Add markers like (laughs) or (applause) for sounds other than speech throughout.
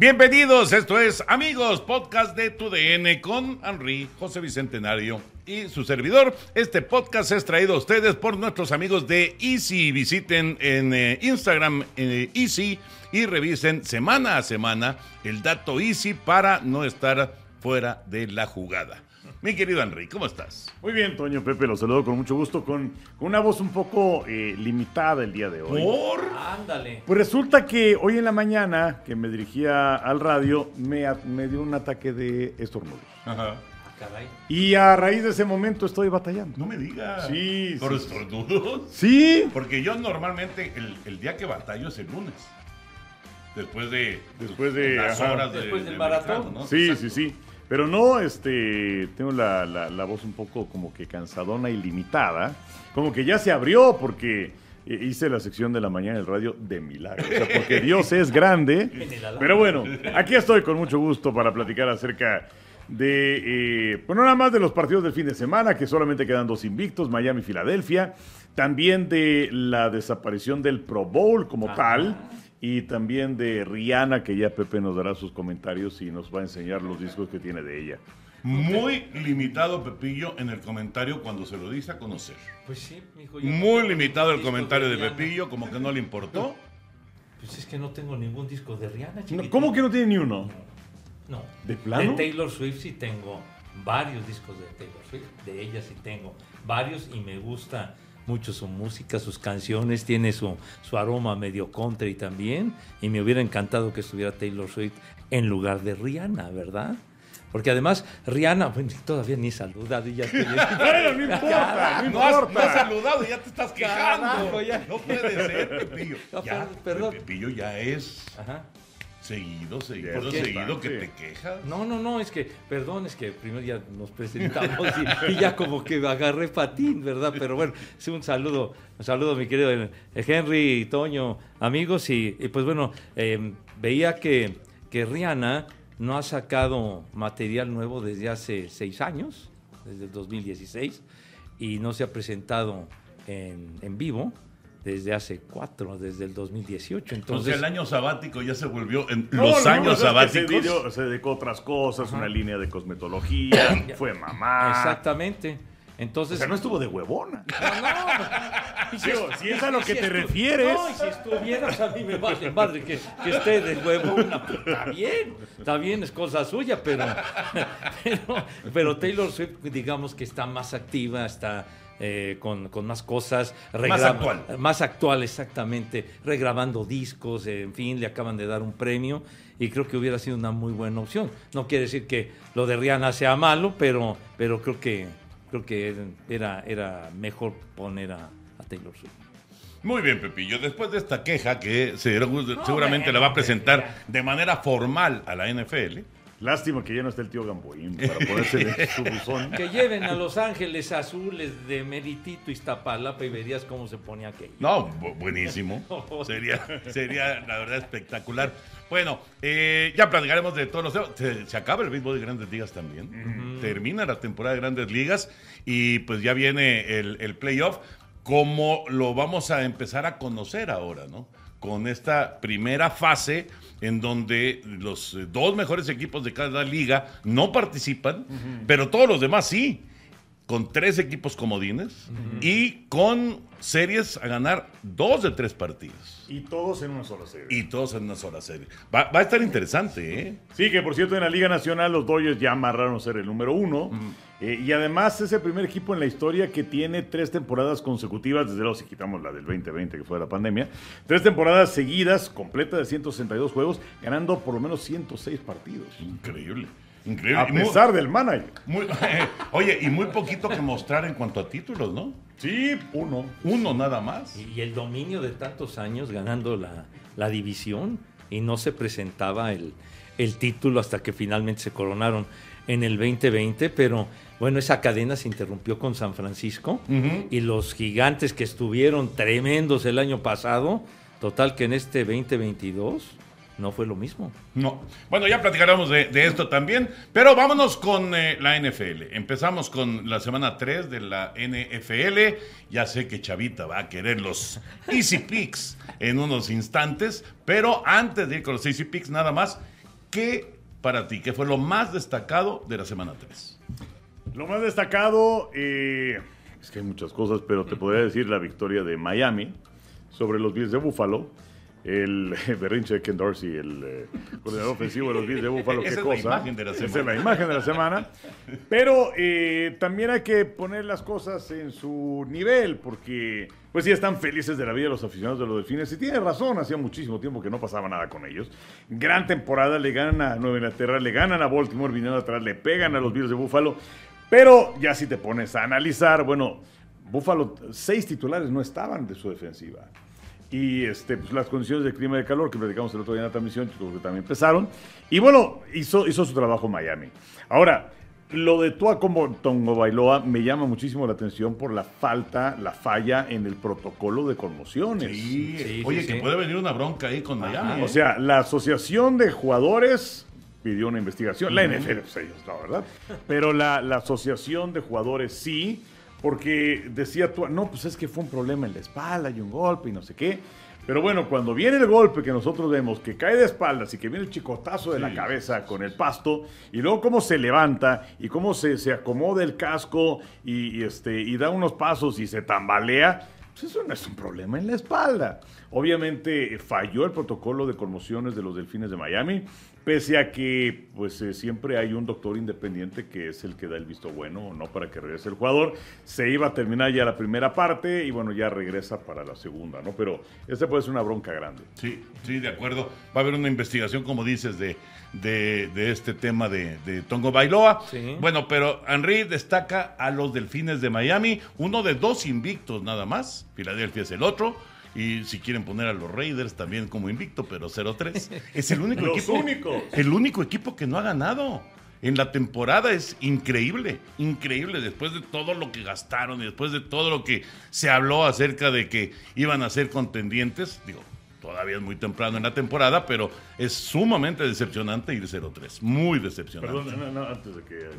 Bienvenidos, esto es Amigos, podcast de Tu DN con Henry, José Bicentenario y su servidor. Este podcast es traído a ustedes por nuestros amigos de Easy. Visiten en eh, Instagram eh, Easy y revisen semana a semana el dato Easy para no estar fuera de la jugada. Mi querido Henry, ¿cómo estás? Muy bien, Toño Pepe, los saludo con mucho gusto, con, con una voz un poco eh, limitada el día de hoy. ¿Por? Ándale. Pues resulta que hoy en la mañana, que me dirigía al radio, me, me dio un ataque de estornudo. Ajá. Ah, caray. Y a raíz de ese momento estoy batallando. No me digas. Sí, ¿Por sí, estornudos? Sí, Porque yo normalmente el, el día que batallo es el lunes. Después de, Después de- las ajá. horas de, Después del de maratón. ¿no? sí, Exacto. sí, sí. Pero no, este, tengo la, la- la voz un poco como que cansadona y limitada. Como que ya se abrió porque eh, hice la sección de la mañana del radio de milagro. O sea, porque (laughs) Dios es grande. Pero bueno, aquí estoy con mucho gusto para platicar acerca de, eh, bueno, nada más de los partidos del fin de semana, que solamente quedan dos invictos, Miami y Filadelfia. También de la desaparición del Pro Bowl como tal. Y también de Rihanna, que ya Pepe nos dará sus comentarios y nos va a enseñar los discos que tiene de ella. Muy limitado, Pepillo, en el comentario cuando se lo dice a conocer. Pues sí, mijo. yo Muy limitado el comentario de Rihanna. Pepillo, como que no le importó. Pues es que no tengo ningún disco de Rihanna, No. ¿Cómo que no tiene ni uno? No. ¿De plano? De Taylor Swift sí tengo varios discos de Taylor Swift. De ella sí tengo varios y me gusta mucho su música, sus canciones. Tiene su, su aroma medio country también. Y me hubiera encantado que estuviera Taylor Swift en lugar de Rihanna, ¿verdad? Porque además, Rihanna, bueno, todavía ni saludado y ya estoy... (laughs) Bueno, no importa, no importa. no has saludado, ya te estás quejando. Carajo, ya. No puede ser, Pepillo. No, ya, perdón. Pepillo ya es Ajá. Seguido, seguido, ¿Por qué? seguido que Sí. te quejas. No, no, no, es que, perdón, es que primero ya nos presentamos y, y ya como que agarré patín, ¿verdad? Pero bueno, sí, un saludo, un saludo, mi querido eh, Henry, Toño, amigos, y, y pues bueno, eh, veía que, que Rihanna no ha sacado material nuevo desde hace seis años, desde el 2016, y no se ha presentado en, en vivo desde hace cuatro, desde el 2018. Entonces, Entonces el año sabático ya se volvió en No, los no, años no, sabáticos. Se, dio- se dedicó a otras cosas, una línea de cosmetología, (coughs) fue mamá. Exactamente. O Entonces, sea, no estuvo de huevona. No, no. (laughs) Digo, si es a lo que te refieres. No, y si estuvieras a mí me vale madre que, que esté de huevo una. pues, Está bien, está bien, es cosa suya, pero, (laughs) pero, pero Taylor Swift, digamos que está más activa, está eh, con, con más cosas. Más actual. Más actual, exactamente. Regrabando discos, eh, en fin, le acaban de dar un premio y creo que hubiera sido una muy buena opción. No quiere decir que lo de Rihanna sea malo, pero, pero creo que creo que era, era mejor poner a, a Taylor Swift. Muy bien, Pepillo. Después de esta queja que se- seguramente la va a presentar de manera formal a la NFL. Lástima que ya no está el tío Gamboín para ponerse (laughs) su buzón. Que lleven a Los Ángeles Azules de Meritito Iztapalapa y verías cómo se ponía aquello. No, bu- buenísimo. (laughs) Sería, sería la verdad espectacular. Bueno, eh, ya platicaremos de todos los temas. Se, se acaba el béisbol de Grandes Ligas también. Termina la temporada de Grandes Ligas y pues ya viene el, el playoff. Como lo vamos a empezar a conocer ahora, ¿no? Con esta primera fase en donde los eh, dos mejores equipos de cada liga no participan, pero todos los demás sí con tres equipos comodines y con series a ganar dos de tres partidos. Y todos en una sola serie. Y todos en una sola serie. Va, va a estar interesante, ¿eh? Sí, que por cierto en la Liga Nacional los Dodgers ya amarraron ser el número uno. Eh, y además es el primer equipo en la historia que tiene tres temporadas consecutivas, desde luego si quitamos la del 2020 que fue la pandemia, tres temporadas seguidas, completas de 162 juegos, ganando por lo menos 106 partidos. Increíble. Increíble. A muy- pesar del manager. muy- (laughs) oye, y muy poquito que mostrar en cuanto a títulos, ¿no? Sí, uno. Uno nada más. Y el dominio de tantos años ganando la, la división y no se presentaba el, el título hasta que finalmente se coronaron en el 2020, pero bueno, esa cadena se interrumpió con San Francisco y los gigantes que estuvieron tremendos el año pasado, total que en este 2022 no fue lo mismo. No. Bueno, ya platicaremos de, de esto también, pero vámonos con eh, la NFL. Empezamos con la semana 3 de la NFL. Ya sé que Chavita va a querer los Easy Picks en unos instantes, pero antes de ir con los Easy Picks, nada más, ¿qué para ti? ¿Qué fue lo más destacado de la semana 3? Lo más destacado, eh, es que hay muchas cosas, pero te podría decir la victoria de Miami sobre los Bills de Buffalo. El (laughs) berrinche de Ken Dorsey, el eh, coordinador ofensivo de los Bills de Buffalo, Esa qué es la cosa. imagen de la Esa es semana. la imagen de la semana. Pero eh, también hay que poner las cosas en su nivel, porque pues sí están felices de la vida los aficionados de los Delfines. Y tiene razón, hacía muchísimo tiempo que no pasaba nada con ellos. Gran temporada, le ganan a Nueva Inglaterra, le ganan a Baltimore, vinieron atrás, le pegan a los Bills de Buffalo. Pero ya si te pones a analizar, bueno, Buffalo, seis titulares no estaban de su defensiva. Y este, pues, las condiciones de clima y de calor que platicamos el otro día en la transmisión, yo creo que también empezaron. Y bueno, hizo, hizo su trabajo Miami. Ahora, lo de Tua como Tongo Bailoa me llama muchísimo la atención por la falta, la falla en el protocolo de conmociones. Sí, Sí, oye, sí, que sí. puede venir una bronca ahí con Miami. ¿eh? O sea, la asociación de jugadores pidió una investigación. La NFL, pues ellos no, ¿verdad? Pero la, la asociación de jugadores sí, porque decía tú, no, pues es que fue un problema en la espalda y un golpe y no sé qué. Pero bueno, cuando viene el golpe que nosotros vemos, que cae de espaldas y que viene el chicotazo de la cabeza con el pasto, y luego cómo se levanta y cómo se, se acomoda el casco y, y, este, y da unos pasos y se tambalea, pues eso no es un problema en la espalda. Obviamente eh, falló el protocolo de conmociones de los Delfines de Miami, pese a que pues eh, siempre hay un doctor independiente que es el que da el visto bueno o no para que regrese el jugador. Se iba a terminar ya la primera parte y bueno, ya regresa para la segunda, ¿no? Pero esta puede ser una bronca grande. Sí, sí, de acuerdo. Va a haber una investigación, como dices, de, de, de este tema de, de Tongo Bailoa. Sí. Bueno, pero Henry destaca a los Delfines de Miami, uno de dos invictos nada más. Filadelfia es el otro. Y si quieren poner a los Raiders también como invicto, pero 0-3. (laughs) Es el único equipo. únicos. El único equipo que no ha ganado. En la temporada es increíble, increíble, después de todo lo que gastaron y después de todo lo que se habló acerca de que iban a ser contendientes, digo, todavía es muy temprano en la temporada, pero es sumamente decepcionante ir 0-3, muy decepcionante. Perdón, no, no, antes de que. eh,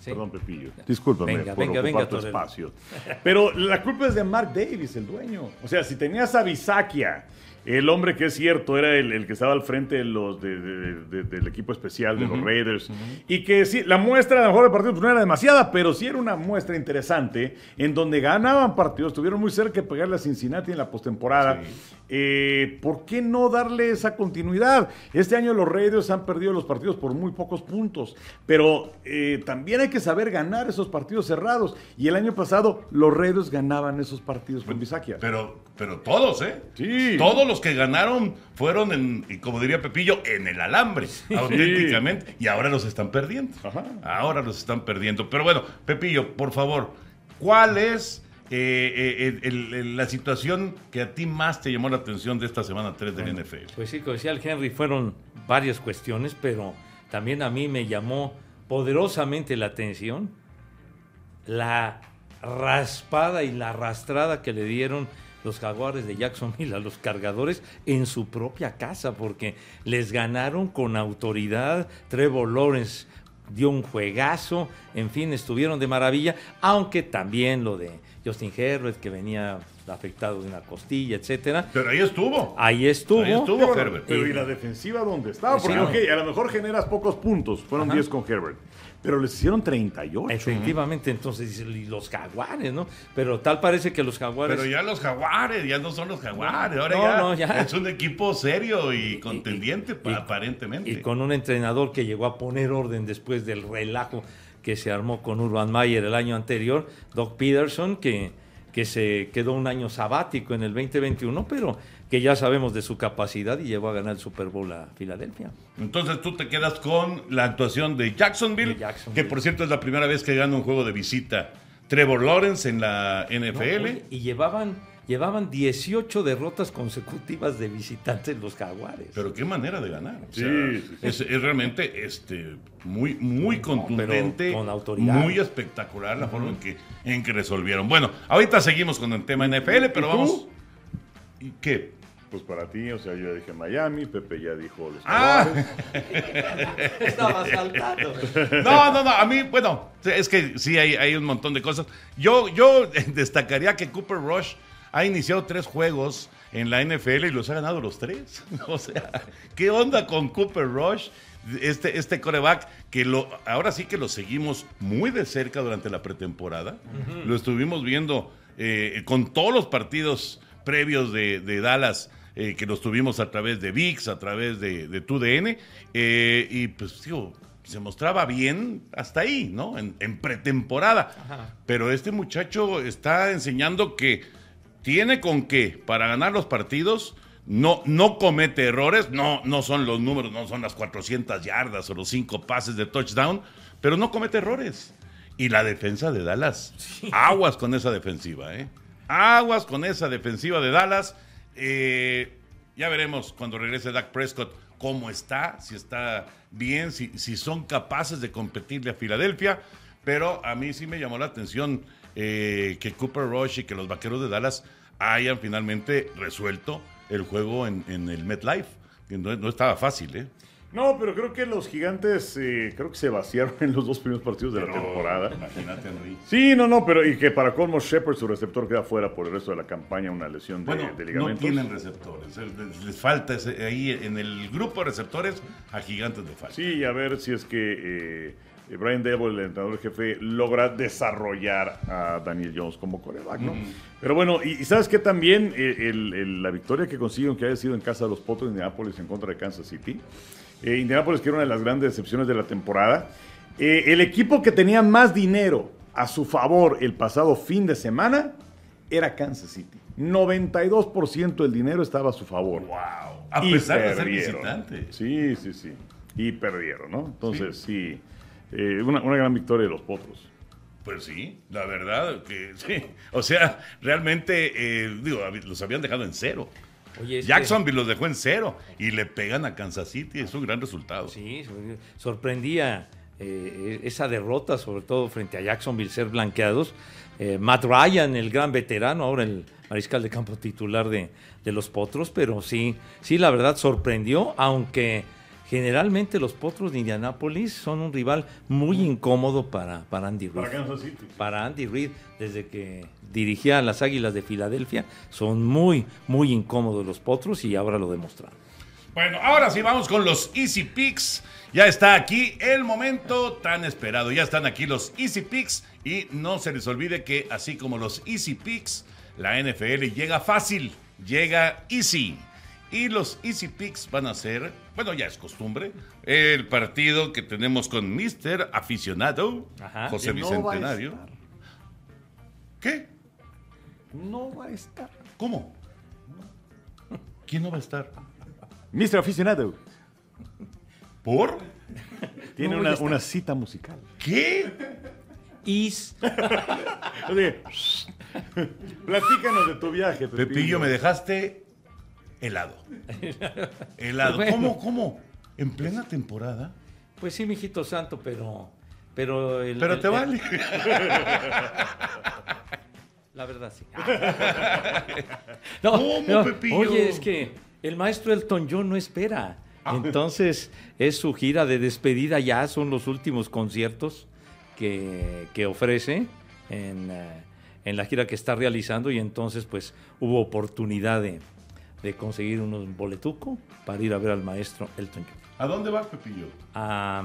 Sí. Perdón, Pepillo. Discúlpame Venga, por venga, ocupar venga, tu espacio. Pero la culpa es de Mark Davis, el dueño. O sea, si tenías a Bisakia, el hombre que es cierto, era el, el que estaba al frente de los, de- de- de- del equipo especial de los Raiders, y que sí, la muestra a lo mejor de partido pues, no era demasiada, pero sí era una muestra interesante en donde ganaban partidos, estuvieron muy cerca de pegarle a Cincinnati en la postemporada. Eh, ¿Por qué no darle esa continuidad? Este año los Raiders han perdido los partidos por muy pocos puntos, pero eh, también hay que saber ganar esos partidos cerrados. Y el año pasado los Raiders ganaban esos partidos con Bisakia. Pero, pero todos, ¿eh? Sí. Todos los que ganaron fueron, en, y como diría Pepillo, en el alambre, auténticamente. Y ahora los están perdiendo. Ajá. Ahora los están perdiendo. Pero bueno, Pepillo, por favor, ¿cuál es eh, eh, el- el- la situación que a ti más te llamó la atención de esta semana 3 del NFL? Pues sí, como decía el Henry, fueron varias cuestiones, pero también a mí me llamó poderosamente la atención la raspada y la arrastrada que le dieron los jaguares de Jacksonville a los cargadores en su propia casa, porque les ganaron con autoridad. Trevor Lawrence dio un juegazo, en fin, estuvieron de maravilla, aunque también lo de Justin Herbert, que venía afectado de una costilla, etcétera. Pero ahí estuvo. Ahí estuvo. Ahí estuvo. Sí, bueno, Herbert. Pero Y- ¿y la defensiva dónde estaba? Sí, Porque, no. ok, a lo mejor generas pocos puntos. Fueron Ajá. 10 con Herbert. Pero les hicieron 38. Efectivamente, entonces y los jaguares, ¿no? Pero tal parece que los jaguares. Pero ya los jaguares, ya no son los jaguares, ahora No, ya, no, ya. es un equipo serio y contendiente, y- aparentemente. Y con un entrenador que llegó a poner orden después del relajo que se armó con Urban Mayer el año anterior, Doc Peterson, que que se quedó un año sabático en el 2021, pero que ya sabemos de su capacidad y llevó a ganar el Super Bowl a Filadelfia. Entonces tú te quedas con la actuación de Jacksonville, De Jacksonville. que por cierto es la primera vez que gana un juego de visita Trevor Lawrence en la No, NFL. oye, y llevaban, llevaban 18 derrotas consecutivas de visitantes los Jaguares. Pero qué manera de ganar. O Sí, sea, sí, sí. Es, es realmente este, muy, muy contundente, con autoridad. muy espectacular la forma en que, en que resolvieron. Bueno, ahorita seguimos con el tema NFL, pero vamos. ¿Y qué? Pues para ti, o sea, yo ya dije Miami, Pepe ya dijo los Ah. (laughs) Estaba saltando. (laughs) No, no, no, a mí, bueno, es que sí hay, hay un montón de cosas. Yo, yo (laughs) destacaría que Cooper Rush ha iniciado tres juegos en la NFL y los ha ganado los tres. (laughs) O sea, ¿qué onda con Cooper Rush? Este, este coreback que lo, ahora sí que lo seguimos muy de cerca durante la pretemporada. Lo estuvimos viendo eh, con todos los partidos previos de, de Dallas eh, que los tuvimos a través de VIX, a través de, de TUDN, eh, y pues digo, se mostraba bien hasta ahí, ¿no? En, en pretemporada. Pero este muchacho está enseñando que tiene con qué para ganar los partidos. No, no comete errores, no, no son los números, no son las 400 yardas o los 5 pases de touchdown, pero no comete errores. Y la defensa de Dallas, aguas con esa defensiva, ¿eh? Aguas con esa defensiva de Dallas. Eh, ya veremos cuando regrese Dak Prescott cómo está, si está bien, si, si son capaces de competirle a Filadelfia. Pero a mí sí me llamó la atención eh, que Cooper Rush y que los vaqueros de Dallas hayan finalmente resuelto el juego en, en el MetLife. No, no estaba fácil, ¿eh? No, pero creo que los gigantes eh, creo que se vaciaron en los dos primeros partidos de la temporada. Imagínate, Henry. Sí, no, no, pero y que para colmo Shepard, su receptor, queda fuera por el resto de la campaña, una lesión de, Bueno, de no tienen receptores. Les, les falta ese- ahí en el grupo de receptores a gigantes de falta. Sí, a ver si es que eh, Brian Devil, el entrenador jefe, logra desarrollar a Daniel Jones como coreback, ¿no? Pero bueno, y, y sabes que también Eh, el- el- la victoria que consiguieron, que haya sido en casa de los Potros de Indianapolis en contra de Kansas City. Eh, Indianapolis, que era una de las grandes decepciones de la temporada. Eh, el equipo que tenía más dinero a su favor el pasado fin de semana era Kansas City. 92% del dinero estaba a su favor. ¡Wow! A pesar de ser visitante. Sí, sí, sí. Y perdieron, ¿no? Entonces, sí. Eh, una, una gran victoria de los potros. Pues sí, la verdad que (laughs) sí. O sea, realmente, eh, digo, los habían dejado en cero. Oye, es que- Jacksonville los dejó en cero y le pegan a Kansas City. Es un gran resultado. Sí, sorprendía eh, esa derrota, sobre todo frente a Jacksonville, ser blanqueados. Eh, Matt Ryan, el gran veterano, ahora el mariscal de campo titular de, de los Potros, pero sí, sí, la verdad sorprendió, aunque generalmente los Potros de Indianápolis son un rival muy incómodo para, para Andy Reid. Para City. Para Andy Reid, desde que dirigía a las Águilas de Filadelfia, son muy, muy incómodos los Potros y ahora lo demostraron. Bueno, ahora sí vamos con los Easy Picks. Ya está aquí el momento tan esperado. Ya están aquí los Easy Picks. Y no se les olvide que así como los Easy Picks, la NFL llega fácil, llega easy. Y los Easy Picks van a ser, bueno, ya es costumbre, el partido que tenemos con Mr. Aficionado, Ajá. José no va a Bicentenario. estar. ¿Qué? No va a estar. ¿Cómo? ¿Quién no va a estar? Mr. Aficionado ¿Por? tiene No una, una cita musical. ¿Qué? Is Oye, (laughs) platícanos de tu viaje, Pepillo. Pepillo, me dejaste helado. (laughs) Helado. Bueno. ¿Cómo, cómo? ¿En plena temporada? Pues sí, mijito santo, pero. Pero, el- Pero el- te el- vale. (laughs) La verdad, sí. (laughs) no, ¿Cómo, no, Pepillo? Oye, es que el maestro Elton John no espera. Ah. Entonces, es su gira de despedida ya, son los últimos conciertos que, que ofrece en, eh, en la gira que está realizando y entonces, pues, hubo oportunidad de, de conseguir unos boletuco para ir a ver al maestro Elton John. ¿A dónde vas, Pepillo? A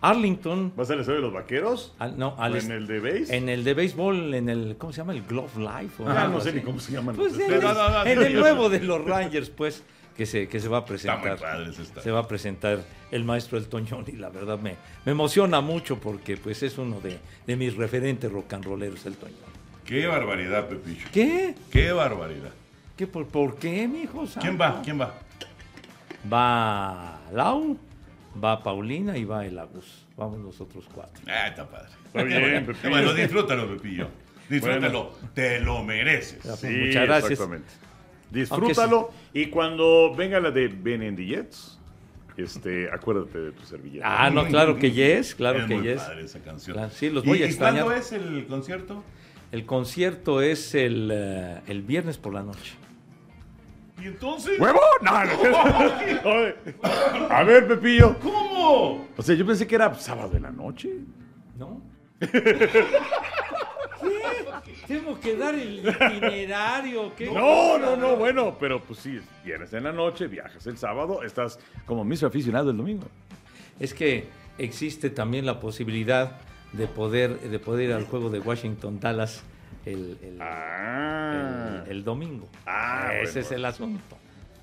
Arlington, ¿Vas al estadio de los vaqueros? al- no, ¿O al en el de base? en el de béisbol, en el, ¿cómo se llama? El Glove Life. o Ah, algo no sé así. ni cómo se llaman. Pues en. No, no, el nuevo de los Rangers, pues, que se, que se va a Está muy presentar. padre. Se va a presentar el maestro Elton John y la verdad me, me emociona mucho porque pues es uno de, de mis referentes rock and rolleros, Elton John. Qué barbaridad, Pepillo. ¿Qué? Qué barbaridad. ¿Qué por, ¿Por qué, mijo? ¿Quién va? ¿Quién va? Va Lau, va Paulina y va el Agus. Vamos nosotros cuatro. Ah, está padre. Está bien, Pepillo. Bueno, disfrútalo, Pepillo. Disfrútalo. Te lo mereces. Sí, Muchas gracias. exactamente. Disfrútalo y cuando venga la de Ben and the Jets, este, acuérdate de tu servilleta. Ah, no, claro que yes, claro es que muy yes. padre esa canción. Claro, sí, los ¿Y- voy a ¿Y extrañar. cuándo es el concierto? El concierto es el, eh, el viernes por la noche. ¿Y entonces? ¡Huevo! No. (laughs) A ver, Pepillo. ¿Cómo? O sea, yo pensé que era sábado en la noche. ¿No? (laughs) ¿Qué? Tengo que dar el (laughs) itinerario. ¿qué? No, no, no, bueno, pero pues sí, vienes en la noche, viajas el sábado, estás como mismo aficionado el domingo. Es que existe también la posibilidad de poder, de poder ir al juego de Washington Dallas el, el- Ah. el- el domingo. Ah, Ese bueno. es el asunto.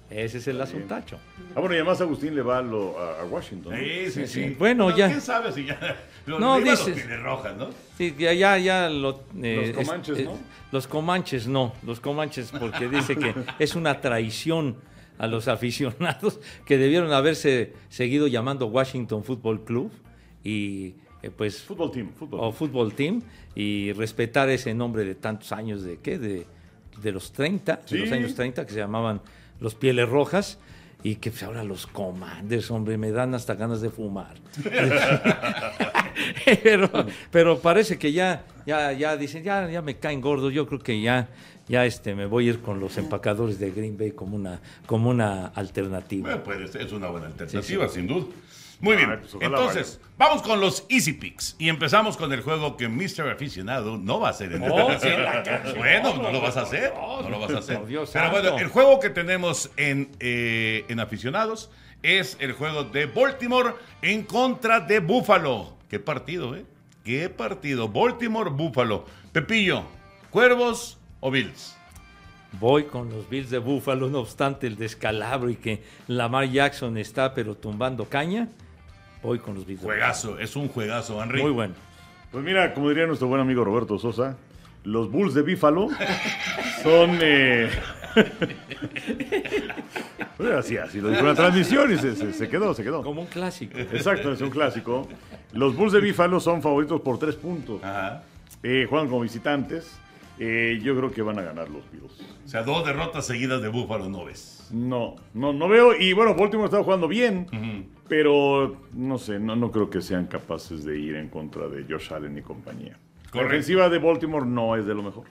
Ese es el asuntacho. Ah, bueno, y además Agustín le va a, lo- a- a Washington. ¿no? Sí, sí, sí. sí. Bueno, ya. ¿Quién sabe si ya... (laughs) Lo, No, los dices- Pielerrojas, ¿no? Sí, ya, ya, ya lo, eh, Los Comanches, es- ¿no? eh, los Comanches no, los Comanches porque dice que (laughs) es una traición a los aficionados que debieron haberse seguido llamando Washington Football Club y eh, pues Fútbol team, fútbol. o Fútbol Team y respetar ese nombre de tantos años de qué de, de los 30, Sí. de los años 30 que se llamaban los Pieles Rojas y que pues, ahora los Commanders, hombre, me dan hasta ganas de fumar. (laughs) (laughs) pero, pero parece que ya, ya, ya dicen, ya, ya me caen gordos, yo creo que ya, ya este, me voy a ir con los empacadores de Green Bay como una, como una alternativa. Bueno, puede ser, es una buena alternativa, sin duda. Muy bien, Ay, pues, entonces, vamos con los Easy Picks. Y empezamos con el juego que Mr. Aficionado no va a hacer en sí, la canción. Bueno, no lo vas a hacer. No lo vas a hacer. Dios Pero santo. bueno, el juego que tenemos en, eh, en Aficionados es el juego de Baltimore en contra de Buffalo. Qué partido, ¿eh? Qué partido. Baltimore-Buffalo. Pepillo, ¿Cuervos o Bills? Voy con los Bills de Buffalo, no obstante el descalabro y que Lamar Jackson está pero tumbando caña. Voy con los Bills Juegazo, es un juegazo, Henry. Muy bueno. Pues mira, como diría nuestro buen amigo Roberto Sosa, los Bulls de Bífalo son... Eh... (laughs) Pues así, así lo dijo la transmisión y se, se- se quedó, se quedó. Como un clásico. Exacto, es un clásico. Los Bulls de Bífalo son favoritos por tres puntos. Ajá. Eh, juegan como visitantes. Eh, yo creo que van a ganar los Bills. O sea, dos derrotas seguidas de Búfalo no ves. No, no, no veo. Y bueno, Baltimore está jugando bien, pero no sé, no, no creo que sean capaces de ir en contra de Josh Allen y compañía. La Correcto. ofensiva de Baltimore no es de lo mejor.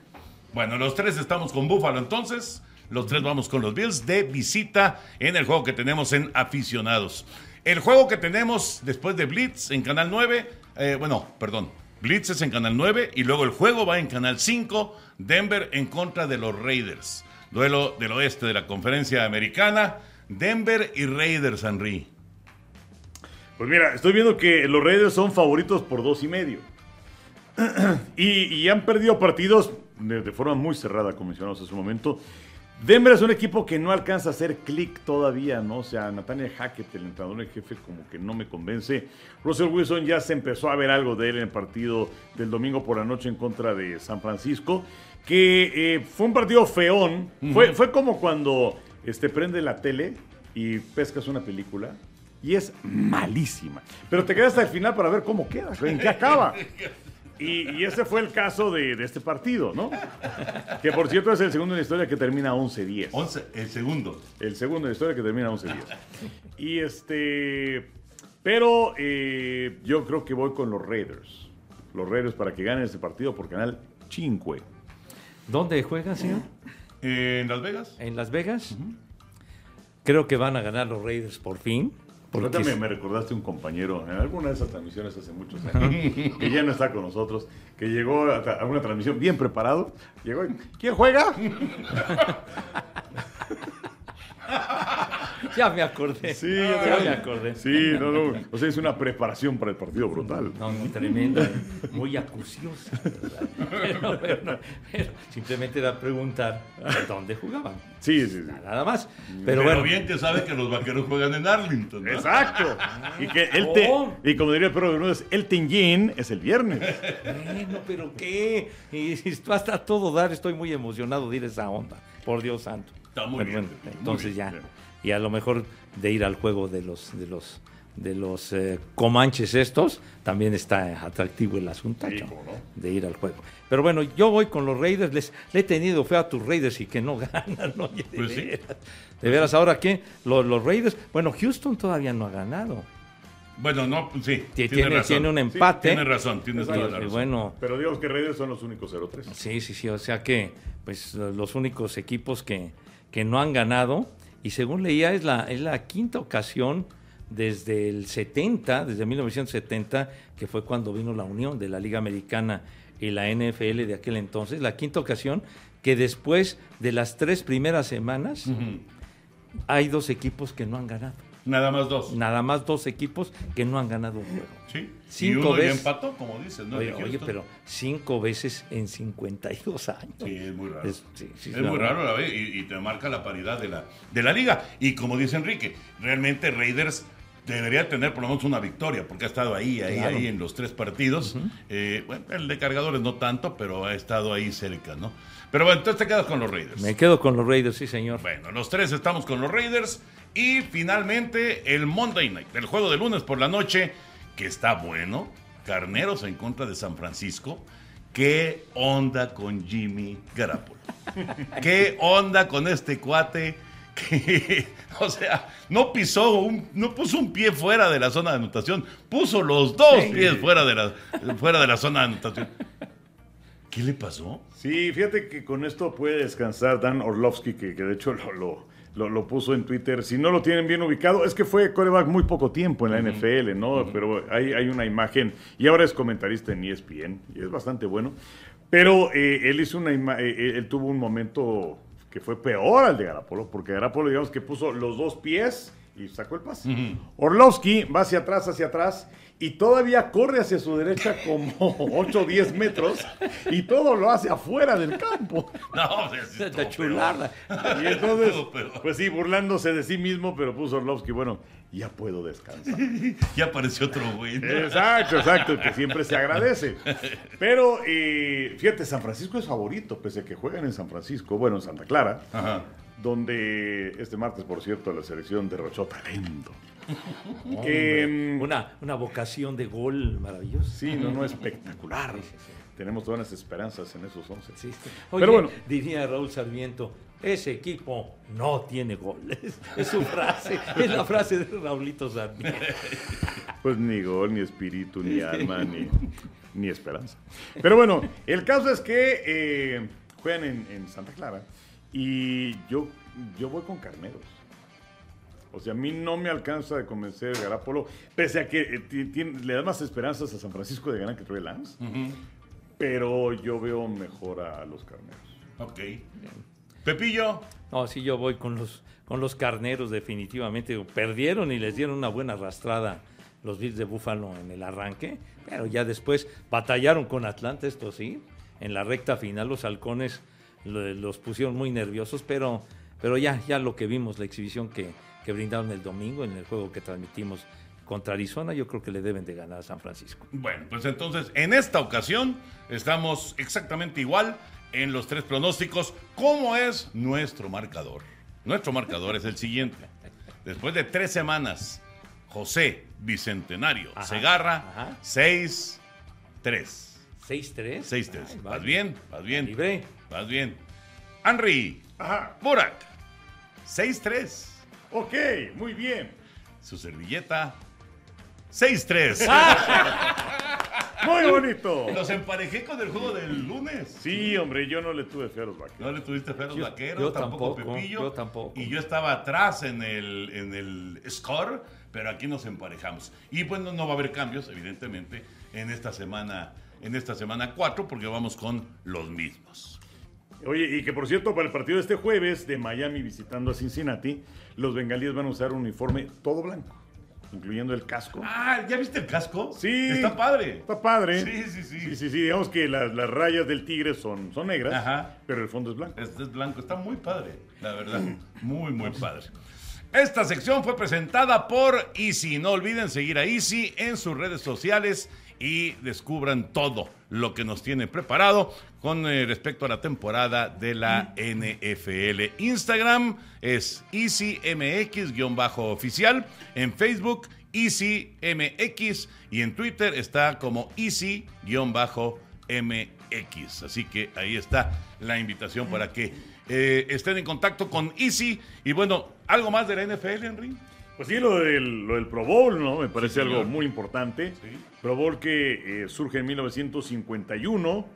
Bueno, los tres estamos con Búfalo entonces. Los tres vamos con los Bills de visita en el juego que tenemos en aficionados. El juego que tenemos después de Blitz en Canal 9, eh, bueno, perdón, Blitz es en Canal 9 y luego el juego va en Canal 5, Denver en contra de los Raiders. Duelo del oeste de la conferencia americana, Denver y Raiders, Henry. Pues mira, estoy viendo que los Raiders son favoritos por dos y medio. (clears throat) y, han perdido partidos de, de forma muy cerrada, como mencionamos hace un momento. Denver es un equipo que no alcanza a hacer clic todavía, ¿no? O sea, Nathaniel Hackett, el entrenador en jefe, como que no me convence. Russell Wilson ya se empezó a ver algo de él en el partido del domingo por la noche en contra de San Francisco, que eh, fue un partido feón. fue, fue como cuando este, prende la tele y pescas una película y es malísima. Pero te quedas hasta el final para ver cómo queda, en qué acaba. (laughs) Y, y ese fue el caso de, de este partido, ¿no? Que por cierto es el segundo en la historia que termina 11-10. 11, el segundo. El segundo en la historia que termina 11-10. Y este. Pero eh, yo creo que voy con los Raiders. Los Raiders para que ganen este partido por canal 5. ¿Dónde juegan, señor? ¿En Las Vegas? ¿En Las Vegas? Creo que van a ganar los Raiders por fin. Porque Ahorita me, me recordaste un compañero en alguna de esas transmisiones hace muchos años, (laughs) que ya no está con nosotros, que llegó a, a una transmisión bien preparado. Llegó y, ¿quién juega? (laughs) (laughs) ya me acordé. Sí, ya ya me acordé. Sí, no, no. O sea, es una preparación para el partido brutal. No, no, tremenda, muy acuciosa. ¿verdad? Pero, pero- pero simplemente era preguntar dónde jugaban. Sí, sí, sí. Nada más. Pero, Pero, bueno, bien que sabe que los vaqueros juegan en Arlington. ¿no? Exacto. Y que el te, Oh. y como diría el perro de Bermúdez, el Tenjin es el viernes. bueno, pero qué. Y si va a estar todo dar, estoy muy emocionado de ir a esa onda. Por Dios santo. Está muy Pero bien, muy entonces bien, ya. Y a lo mejor de ir al juego de los de los de los eh, comanches estos, también está atractivo el asunto Sí, no. de ir al juego. Pero bueno, yo voy con los Raiders, les le he tenido fe a tus Raiders y que no (laughs) ganan, ¿no? Oye, de Pues sí. veras. De veras, ahora qué, los, los Raiders, bueno, Houston todavía no ha ganado. Bueno, no, pues sí. Tiene, tiene, razón. tiene un empate. Tienes razón, tienes toda la razón. bueno, Pero digamos que Raiders son los únicos 0-3. Sí, sí, sí, o sea que pues los únicos equipos que, que no han ganado, y según leía es la, es la quinta ocasión desde el 70, desde 1970, que fue cuando vino la unión de la Liga Americana y la NFL de aquel entonces, la quinta ocasión que después de las tres primeras semanas hay dos equipos que no han ganado. Nada más dos. Nada más dos equipos que no han ganado un juego. Sí. Cinco y uno veces. ya empató, como dices, ¿no? Oye, pero cinco veces en 52 años. Sí, es muy raro. Es- sí, sí, es la muy verdad. raro, la y, y te marca la paridad de la, de la liga. Y como dice Enrique, realmente Raiders debería tener por lo menos una victoria, porque ha estado ahí, ahí, Claro. ahí en los tres partidos. Eh, bueno, el de cargadores no tanto, pero ha estado ahí cerca, ¿no? Pero bueno, entonces te quedas con los Raiders. Me quedo con los Raiders, sí, señor. Bueno, los tres estamos con los Raiders. Y finalmente el Monday Night, el juego de lunes por la noche, que está bueno. Carneros en contra de San Francisco. ¿Qué onda con Jimmy Garapolo? (laughs) ¿Qué onda con este cuate? Que, (laughs) o sea, no pisó, un, no puso un pie fuera de la zona de anotación, puso los dos pies fuera de la, fuera de la zona de anotación. ¿Qué le pasó? Sí, fíjate que con esto puede descansar Dan Orlovsky, que, que de hecho lo, lo, lo- lo puso en Twitter. Si no lo tienen bien ubicado, es que fue coreback muy poco tiempo en la NFL, ¿no? Pero hay, hay una imagen, y ahora es comentarista en ESPN, y es bastante bueno. Pero eh, él hizo una ima- eh, él tuvo un momento que fue peor al de Garapolo, porque Garapolo, digamos que puso los dos pies y sacó el pase. Orlovsky va hacia atrás, hacia atrás, y todavía corre hacia su derecha como (laughs) 8 o 10 metros, y todo lo hace afuera del campo. (laughs) No, sí La estuvo chulada. (laughs) Y entonces, pues sí, burlándose de sí mismo, pero puso Orlovsky, bueno, ya puedo descansar. Ya apareció otro güey. ¿no? Exacto, exacto, que siempre se agradece. Pero eh, fíjate, San Francisco es favorito, pese a que juegan en San Francisco, bueno, en Santa Clara, Ajá. Donde este martes, por cierto, la selección derrochó talento. (laughs) Em, una, una vocación de gol maravillosa. Sí, no, no, (laughs) espectacular. Tenemos todas las esperanzas en esos 11. Sí. Oye, Pero bueno. diría Raúl Sarmiento, ese equipo no tiene goles. (laughs) Es su frase, es la frase de Raulito Sarmiento. Pues ni gol, ni espíritu, ni alma, ni, ni esperanza. Pero bueno, el caso es que eh, juegan en, en Santa Clara y yo, yo voy con carneros. O sea, a mí no me alcanza de convencer Garapolo, pese a que eh, le da más esperanzas a San Francisco de ganar que Trey Lance. Pero yo veo mejor a los carneros. Ok. Pepillo. No, sí, yo voy con los, con los carneros definitivamente. Perdieron y les dieron una buena arrastrada los Bills de Búfalo en el arranque, pero ya después batallaron con Atlanta, esto sí. En la recta final los halcones los pusieron muy nerviosos, pero, pero ya, ya lo que vimos, la exhibición que, que brindaron el domingo en el juego que transmitimos contra Arizona, yo creo que le deben de ganar a San Francisco. Bueno, pues entonces en esta ocasión estamos exactamente igual en los tres pronósticos. ¿Cómo es nuestro marcador? Nuestro marcador es el siguiente. Después de tres semanas, José Bicentenario Ajá, Segarra, ajá. 6-3. 6-3. 6-3. Ay, Vas bien, vas bien. Libre. Vas bien. Henry, Ajá, Burak, 6-3. ok, muy bien. Su servilleta, 6-3. (laughs) Muy bonito. Los emparejé con el juego del lunes. Sí, hombre, yo no le tuve fe a los vaqueros. No le tuviste fe a los Yo- vaqueros, yo tampoco, tampoco, Pepillo. yo tampoco. Y yo estaba atrás en el, en el score, pero aquí nos emparejamos. Y bueno, no va a haber cambios, evidentemente, en esta semana, en esta semana 4, porque vamos con los mismos. Oye, y que por cierto, para el partido de este jueves de Miami visitando a Cincinnati, los bengalíes van a usar un uniforme todo blanco, incluyendo el casco. Ah, ¿ya viste el casco? Sí. Está padre. Está padre. Sí, sí, sí. Sí, sí, sí. Digamos que las, las rayas del tigre son, son negras, Ajá. pero el fondo es blanco. Este es blanco, está muy padre, la verdad. Muy, muy padre. Esta sección fue presentada por Easy. No olviden seguir a Easy en sus redes sociales y descubran todo lo que nos tiene preparado con eh, respecto a la temporada de la NFL. Instagram es EasyMX-oficial. En Facebook, EasyMX. Y en Twitter está como Easy-MX. Así que ahí está la invitación para que eh, estén en contacto con Easy. Y bueno, ¿algo más de la NFL, Henry? Pues sí, lo del, lo del Pro Bowl, ¿no? Me parece Sí, algo muy importante. Sí. Pro Bowl que eh, surge en 1951.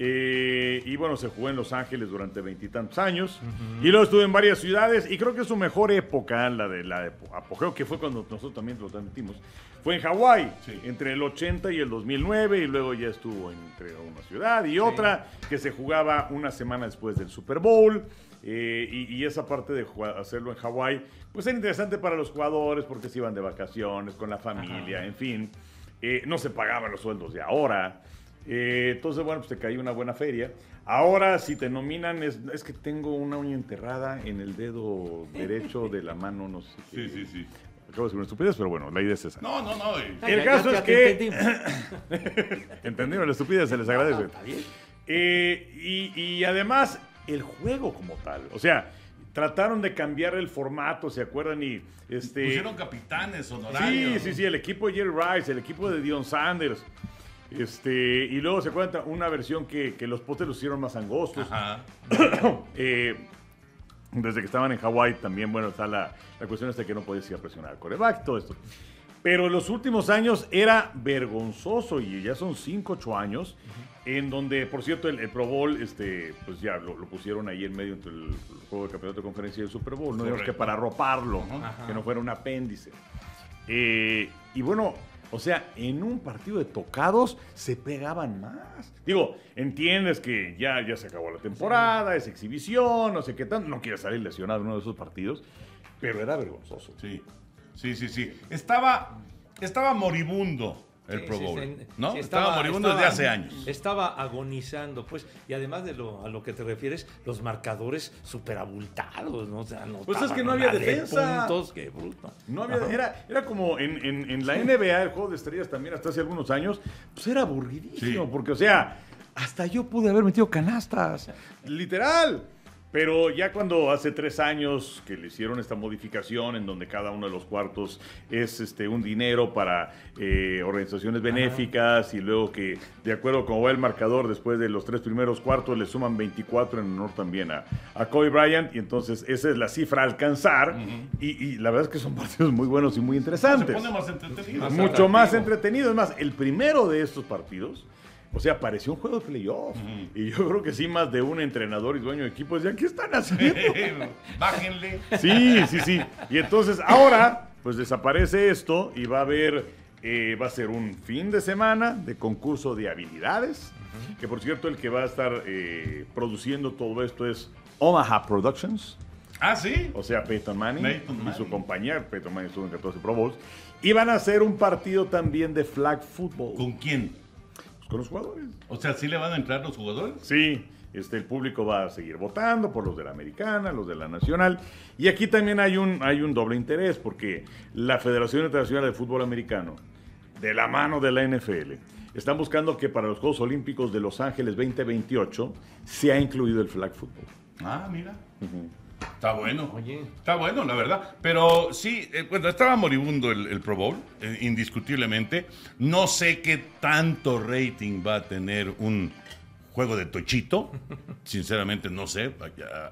eh, y bueno, se jugó en Los Ángeles durante veintitantos años. Y luego estuve en varias ciudades. Y creo que su mejor época, la de la de apogeo, que fue cuando nosotros también lo transmitimos, fue en Hawái, Sí. entre el 80 y el 2009. Y luego ya estuvo entre una ciudad y otra, que se jugaba una semana después del Super Bowl. Eh, y, y esa parte de hacerlo en Hawái, pues era interesante para los jugadores porque se iban de vacaciones con la familia, en fin. Eh, no se pagaban los sueldos de ahora. Eh, entonces, bueno, pues te caía una buena feria. Ahora, si te nominan, es, es que tengo una uña enterrada en el dedo derecho de la mano, no sé qué. Sí, sí, sí. Acabo de decir una estupidez, pero bueno, la idea es esa. No, no, no. eh, El caso ya es que- entendimos. (laughs) ¿Entendieron? La estupidez se les agradece. Está bien. Eh, y, y además, el juego como tal. O sea, trataron de cambiar el formato, ¿se acuerdan? Y este. Pusieron capitanes Sí, honorarios. sí, sí, el equipo de Jerry Rice, el equipo de Dion Sanders. Este, y luego se cuenta una versión que, que los postes los hicieron más angostos. Ajá. (coughs) Eh, desde que estaban en Hawái también, bueno, está la, la cuestión esta que no podías ir a presionar al coreback, todo esto. Pero en los últimos años era vergonzoso y ya son 5, 8 años, en donde, por cierto, el, el Pro Bowl, este, pues ya lo, lo pusieron ahí en medio entre el, juego de campeonato de conferencia y el Super Bowl, no digamos que para arroparlo, Ajá. que no fuera un apéndice. Eh, y bueno, o sea, en un partido de tocados se pegaban más. Digo, entiendes que ya, ya se acabó la temporada, es exhibición, no sé qué tanto, no quiere salir lesionado en uno de esos partidos, pero era vergonzoso. Sí, sí, sí, sí. Estaba, estaba moribundo el Pro Bowl, sí, ¿no? sí, estaba, moribundo estaba- desde hace años. Estaba agonizando, pues. Y además de lo, a lo que te refieres, los marcadores súper abultados, ¿no? O sea, Pues es que no había de defensa. puntos, qué bruto. No había, era, era como en, en- en la NBA, el juego de estrellas también hasta hace algunos años, pues era aburridísimo, porque o sea, hasta yo pude haber metido canastas, literal. Pero ya cuando hace tres años que le hicieron esta modificación en donde cada uno de los cuartos es este, un dinero para eh, organizaciones benéficas y luego que de acuerdo con va el marcador después de los tres primeros cuartos le suman 24 en honor también a, a Kobe Bryant y entonces esa es la cifra a alcanzar y, y la verdad es que son (laughs) partidos muy buenos y muy Se interesantes. pone más entretenido. Más Mucho atractivo. más entretenido. Es más, el primero de estos partidos, o sea, pareció un juego de playoff. Y yo creo que sí, más de un entrenador y dueño de equipo decía, ¿qué están haciendo? (laughs) Bájenle. Sí, sí, sí. Y entonces ahora, pues desaparece esto y va a haber, eh, va a ser un fin de semana de concurso de habilidades. Que por cierto, el que va a estar eh, produciendo todo esto es Omaha Productions. Ah, sí. O sea, Peyton Manning, Peyton y su compañía. Peyton Manning estuvo en 14 Pro Bowls. Y van a hacer un partido también de flag football ¿Con quién? Con los jugadores. O sea, ¿sí le van a entrar los jugadores? Sí, este, el público va a seguir votando por los de la americana, los de la nacional. Y aquí también hay un, hay un doble interés, porque la Federación Internacional de Fútbol Americano, de la mano de la NFL, están buscando que para los Juegos Olímpicos de Los Ángeles 2028 sea incluido el flag football. Ah, mira. Está bueno. Oye. Está bueno, la verdad. Pero sí, eh, bueno, estaba moribundo el, el Pro Bowl, eh, indiscutiblemente. No sé qué tanto rating va a tener un juego de tochito. (laughs) Sinceramente, no sé.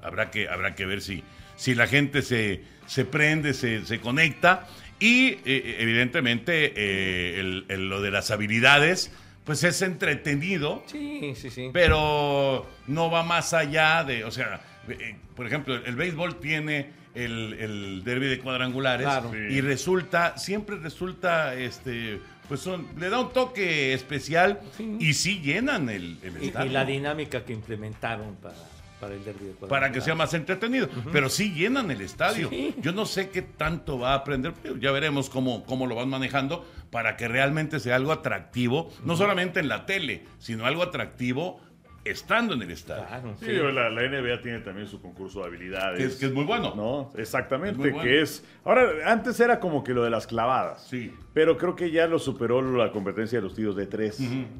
Habrá que, habrá que ver si, si la gente se, se prende, se, se conecta. Y eh, evidentemente eh, el- el- lo de las habilidades, pues es entretenido Sí, sí, sí. pero no va más allá de, o sea, eh, por ejemplo, el béisbol tiene el, el derby de cuadrangulares Claro. y resulta, siempre resulta, este, pues son, le da un toque especial Sí. y sí llenan el, el Y, y estadio. la dinámica que implementaron para, para el derbi de para que sea más entretenido. Pero sí llenan el estadio. Sí. Yo no sé qué tanto va a aprender, pero ya veremos cómo, cómo lo van manejando para que realmente sea algo atractivo, no solamente en la tele, sino algo atractivo estando en el estadio. Claro, Sí, sí. la, la NBA tiene también su concurso de habilidades. Que es, que es muy bueno. No, exactamente, Es muy bueno. que es... Ahora, antes era como que lo de las clavadas. Sí. Pero creo que ya lo superó la competencia de los tiros de tres.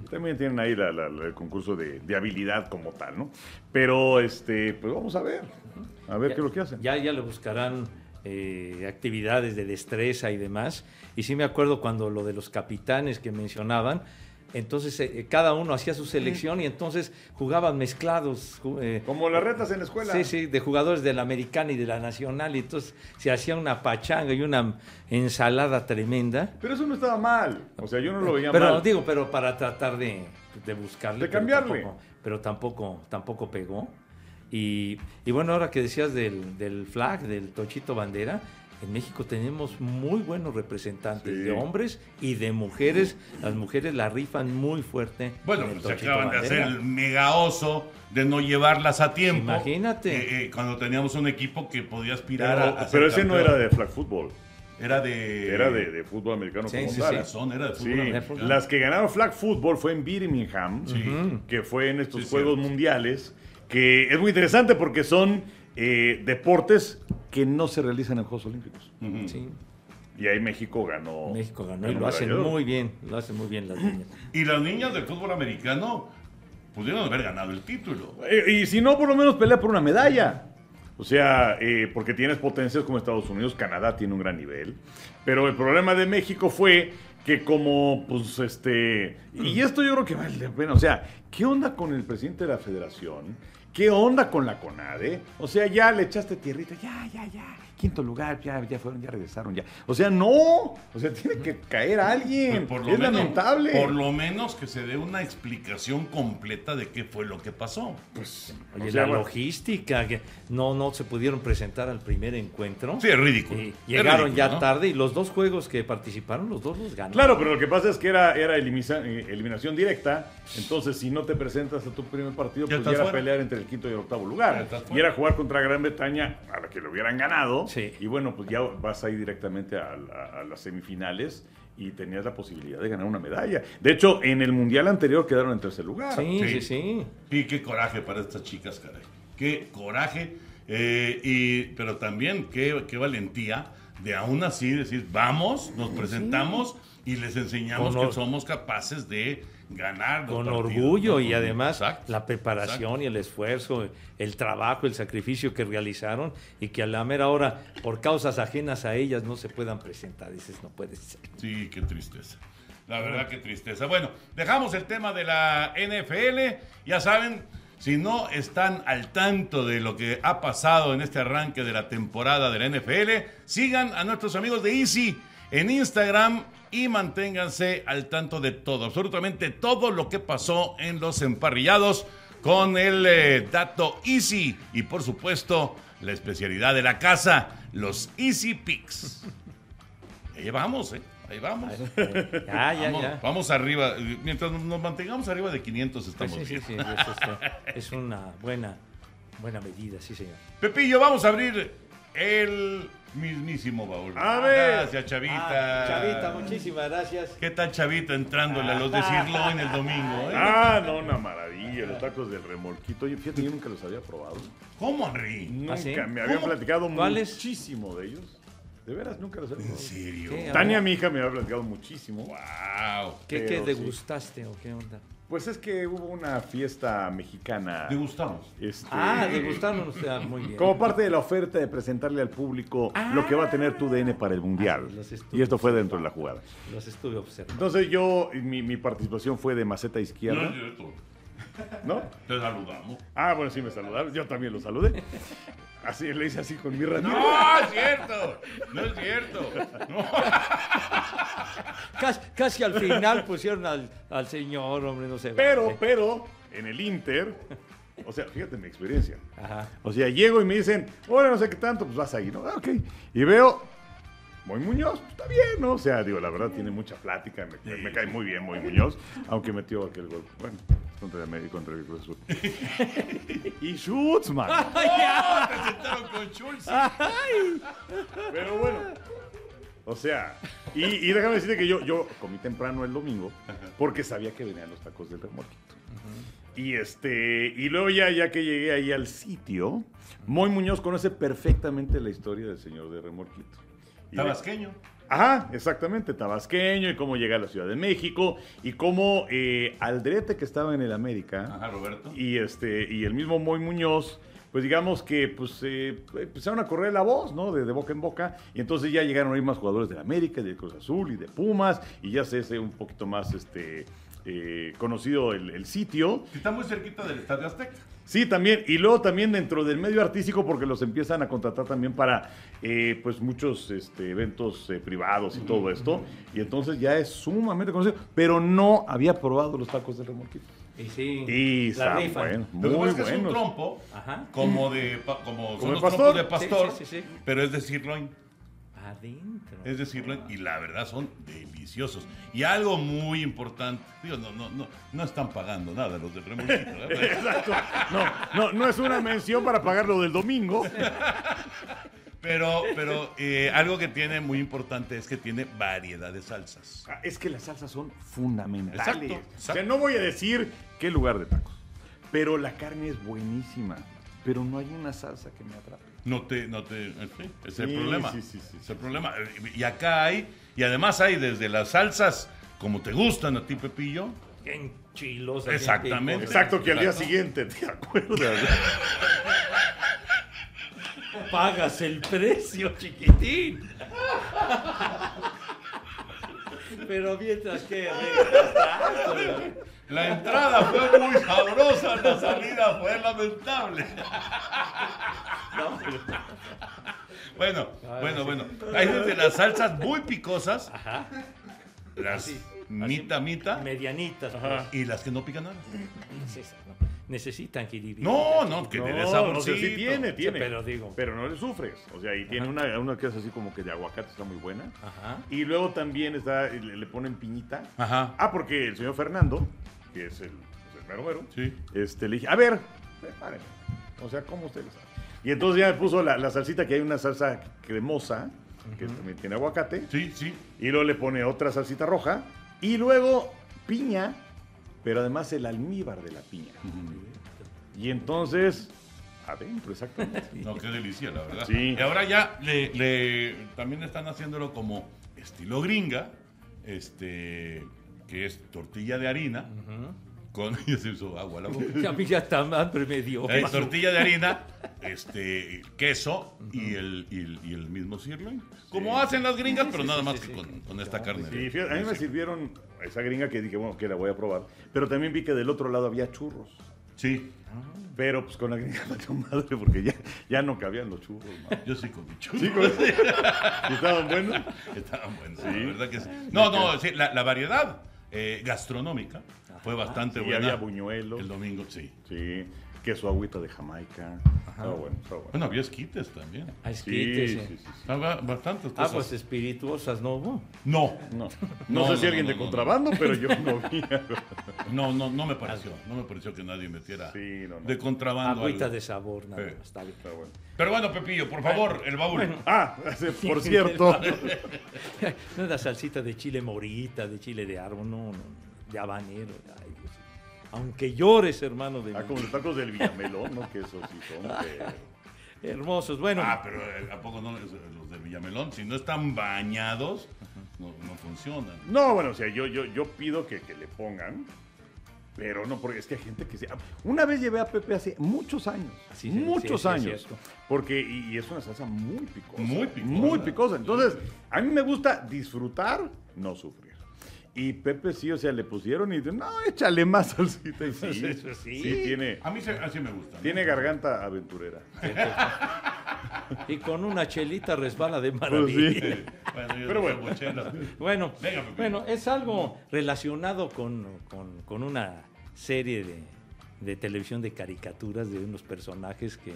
También tienen ahí la- la- la- el concurso de, de habilidad como tal, ¿no? Pero, este, pues vamos a ver. A ver qué es lo que hacen. Ya, ya le buscarán eh, actividades de destreza y demás. Y sí me acuerdo cuando lo de los capitanes que mencionaban, entonces eh, cada uno hacía su selección y entonces jugaban mezclados. eh, Como las retas en la escuela. Sí, sí, de jugadores de la americana y de la nacional. Y entonces se hacía una pachanga y una ensalada tremenda. Pero eso no estaba mal. O sea, yo no lo veía Pero mal. digo, pero para tratar de, de buscarle. De pero cambiarle. tampoco- Pero tampoco, tampoco pegó. Y, y bueno, ahora que decías del, del flag, del Tochito Bandera, en México tenemos muy buenos representantes Sí. de hombres y de mujeres. Las mujeres la rifan muy fuerte. Bueno, pues se acaban de hacer el mega oso de no llevarlas a tiempo. Imagínate. Eh, eh, cuando teníamos un equipo que podía aspirar Pero, a, a ser pero ese no era de flag football. Era de. Era de, de fútbol americano Sí, como sí, tal. sí. Razón, era de Sí, fútbol americano. las que ganaron flag football fue en Birmingham, que fue en estos Sí, Juegos. Mundiales, que es muy interesante porque son eh, deportes que no se realizan en Juegos Olímpicos. Sí, Y ahí México ganó. México ganó y lo hacen muy bien. Lo hacen muy bien las niñas. Y las niñas del fútbol americano pudieron haber ganado el título. Eh, y si no, por lo menos pelea por una medalla. O sea, eh, porque tienes potencias como Estados Unidos, Canadá tiene un gran nivel. Pero el problema de México fue que como, pues, este... Y esto yo creo que vale la pena. O sea, ¿qué onda con el presidente de la federación? ¿Qué onda con la CONADE? O sea, ya le echaste tierrita, ya, ya, ya. Quinto lugar, ya, ya fueron, ya regresaron, ya. O sea, no. O sea, tiene que caer alguien. Pues por lo es menos- lamentable. Por lo menos que se dé una explicación completa de qué fue lo que pasó. Pues, Oye, o sea, la bueno, logística, que no, no se pudieron presentar al primer encuentro. Sí, es ridículo. Y Es llegaron ridículo, ya ¿no? tarde y los dos juegos que participaron, los dos los ganaron. Claro, pero lo que pasa es que era, era eh, eliminación directa. Entonces, si no te presentas a tu primer partido, pues ya era fuera. pelear entre el quinto y el octavo lugar. Y era jugar contra Gran Bretaña, a la que lo hubieran ganado. Sí. Y bueno, pues ya vas ahí directamente a, la- a las semifinales y tenías la posibilidad de ganar una medalla. De hecho, en el mundial anterior quedaron en tercer lugar. Sí, Sí. sí, sí. Y qué coraje para estas chicas, caray. Qué coraje. eh, y, pero también qué, qué valentía de aún así decir, vamos, nos presentamos y les enseñamos que somos capaces de ganar. Con partidos, orgullo ¿no? y además Exacto, la preparación exacto. y el esfuerzo, el trabajo, el sacrificio que realizaron y que a la mera hora, por causas ajenas a ellas, no se puedan presentar. Dices, no puede ser. Sí, qué tristeza. La verdad, qué tristeza. Bueno, dejamos el tema de la NFL. Ya saben, si no están al tanto de lo que ha pasado en este arranque de la temporada de la NFL, sigan a nuestros amigos de Easy en Instagram y manténganse al tanto de todo, absolutamente todo lo que pasó en los emparrillados con el eh, dato Easy y por supuesto la especialidad de la casa, los Easy Picks. Ahí vamos, ¿eh? Ahí vamos. Ya, ya, (laughs) vamos, ya. vamos arriba. Mientras nos mantengamos arriba de 500 Pues estamos sí, sí, bien. sí, es, este, es una buena, buena medida, sí, señor. Pepillo, vamos a abrir el mismísimo baúl. A ver. Gracias, Chavita. Ah, Chavita, muchísimas gracias. ¿Qué tal, Chavita, entrándole a los de Sirloin el domingo? eh? Ah, no, una maravilla. Los tacos del remolquito. Oye, fíjate, yo nunca los había probado. ¿Cómo, Henry? Nunca. sí? Me habían ¿Cómo? platicado muchísimo de ellos. De veras, nunca los había ¿En probado. serio? ¿Qué? Tania, mi hija, me había platicado muchísimo. Wow. ¿Qué, qué sí. degustaste o qué onda? Pues es que hubo una fiesta mexicana. ¿Te gustamos? este, Ah, degustaron, o sea, muy bien. Como parte de la oferta de presentarle al público lo que va a tener tu DN para el Mundial. Ah, y esto fue dentro de la jugada. Los estuve observando. Entonces yo, mi, mi participación fue de maceta No izquierda, cierto. ¿no? Te saludamos. Ah, bueno, sí me saludaron, yo también lo saludé. Así, le hice así con mi radio. No, es cierto. No es cierto. No. Casi, casi al final pusieron al, al señor, hombre, no sé. Pero, pero, en el Inter, o sea, fíjate mi experiencia. Ajá. O sea, llego y me dicen, hola, no sé qué tanto, pues vas ahí, ¿no? Ah, ok. Y veo, Moy Muñoz, pues, está bien, ¿no? O sea, digo, la verdad tiene mucha plática, me, cae muy bien Moy Muñoz, aunque metió aquel gol. Bueno, contra el América, contra el Cruz Azul. (laughs) y Schutzman. (laughs) Se (laughs) sentaron con Schultz. Pero bueno. O sea, y, y déjame decirte que yo, yo comí temprano el domingo porque sabía que venían los tacos del remolquito. Y este, y luego ya, ya que llegué ahí al sitio, Moy Muñoz conoce perfectamente la historia del señor de remolquito. Tabasqueño. Ajá, exactamente, tabasqueño y cómo llega a la Ciudad de México y cómo eh, Aldrete que estaba en el América Ajá, Roberto. y este y el mismo Moy Muñoz, pues digamos que pues eh, empezaron a correr la voz, ¿no? De, de boca en boca y entonces ya llegaron ahí más jugadores del América, del Cruz Azul y de Pumas y ya se hace un poquito más este eh, conocido el, el sitio. Está muy cerquita del Estadio Azteca. Sí, también. Y luego también dentro del medio artístico, porque los empiezan a contratar también para eh, pues muchos este, eventos eh, privados y todo esto. Y entonces ya es sumamente conocido. Pero no había probado los tacos de remolquito. Y sí, Y la está rifan. bueno, Lo que muy pasa es que es un buenos. trompo Ajá. como de pa- como, son ¿Como los pastor? trompos de pastor, Sí, sí, sí, sí. pero es de sirloin. Adentro. Es de sirloin y la verdad son deliciosos. Y algo muy importante, digo, no, no, no, no están pagando nada los del remolquito. ¿verdad? (laughs) Exacto. No, no, no es una mención para pagar lo del domingo. (laughs) Pero, pero eh, algo que tiene muy importante es que tiene variedad de salsas. Ah, Es que las salsas son fundamentales. Exacto, O sea, no voy a decir qué lugar de tacos. Pero la carne es buenísima. Pero no hay una salsa que me atrape. No te, no te, es el Sí, problema. sí, sí, sí, es el problema. Y acá hay, y además hay desde las salsas como te gustan a ti, Pepillo. Bien chilosa. bien Exactamente. Exacto, que al día siguiente, ¿te acuerdas? (laughs) Pagas el precio, chiquitín. (laughs) Pero mientras que La entrada fue muy sabrosa, la salida fue lamentable. ¿no? Bueno, bueno, bueno. Hay desde las salsas muy picosas, Ajá. las Así, mita, mita, Medianitas. pues. y las que no pican nada. Es esa, ¿no? Necesitan equilibrio. No, no, que le No, saborcito. o sea, sí tiene, tiene. pero digo. Pero no le sufres. O sea, y tiene una, una que es así como que de aguacate, está muy buena. Ajá. Y luego también está, le, le ponen piñita. Ajá. Ah, porque el señor Fernando, que es el, pues, el mero mero, Sí. este, le dije, a ver, prepárenme. O sea, ¿cómo ustedes saben? Y entonces ya me puso la, la salsita, que hay una salsa cremosa, que también tiene aguacate. Sí, sí. Y luego le pone otra salsita roja. Y luego piña, pero además el almíbar de la piña. Y entonces, adentro, exactamente. (laughs) No, qué delicia, la verdad. Sí. Y ahora ya le, le- también están haciéndolo como estilo gringa, este, que es tortilla de harina, con, ya se hizo agua la boca. (laughs) A mí ya está hambre me dio. Eh, tortilla de harina, este, queso y, el, y, el, y el mismo sirloin. Como hacen las gringas, pero nada más que con, con esta carne. Sí, fíjate, a mí me sirvieron esa gringa que dije, bueno, que la voy a probar. Pero también vi que del otro lado había churros. Sí, Pero pues con la gringa (laughs) valió madre porque ya, ya no cabían los churros. ¿no? yo sí comí churros. Sí, con- ¿Y (laughs) estaban buenos? Estaban buenos, la verdad que sí. No, no, sí, la, la variedad eh, gastronómica fue bastante Sí, buena. había buñuelos. El domingo, sí. Sí, queso agüita de Jamaica. Estaba bueno, bueno. Bueno, había esquites también. Ah, Sí, esquites, sí, eh. sí, sí. Estaba bastantes Ah, cosas. pues espirituosas no hubo. No, No, no, No, sé no, si no, alguien no, de no, contrabando, pero yo no vi. (laughs) no, no, no me pareció. No me pareció que nadie metiera Sí, no, no. de contrabando. Agüita algo. de sabor, nada Sí. más. Está bien. Está bueno. Pero bueno, Pepillo, por favor, el baúl. Ah, por cierto. No es la salsita de chile morita, de chile de árbol, no, no, de habanero. Aunque llores, hermano de Ah, mí. como los tacos del Villamelón, ¿no? Que esos sí son. (laughs) pero- Hermosos. Bueno, Ah, pero eh, ¿a poco no? Los de Villamelón, si no están bañados, no, no funcionan. No, bueno, o sea, yo, yo, yo pido que, que le pongan. Pero no, porque es que hay gente que se. Una vez llevé a Pepe hace muchos años. Sí, sí, muchos sí, sí, es años. porque, y, y es una salsa muy picosa. Muy picosa. Muy picosa. Entonces, a mí me gusta disfrutar, no sufrir. Y Pepe sí, o sea, le pusieron y dice, no, échale más salsita. Y (laughs) sí, sí. sí, tiene, A mí se- así me gusta. ¿no? tiene garganta aventurera. (laughs) y con una chelita resbala de Pues maravilla. sí. (laughs) Bueno, yo Pero no bueno. Bueno, Venga, bueno, es algo relacionado con, con- con una serie de, de televisión de caricaturas de unos personajes que,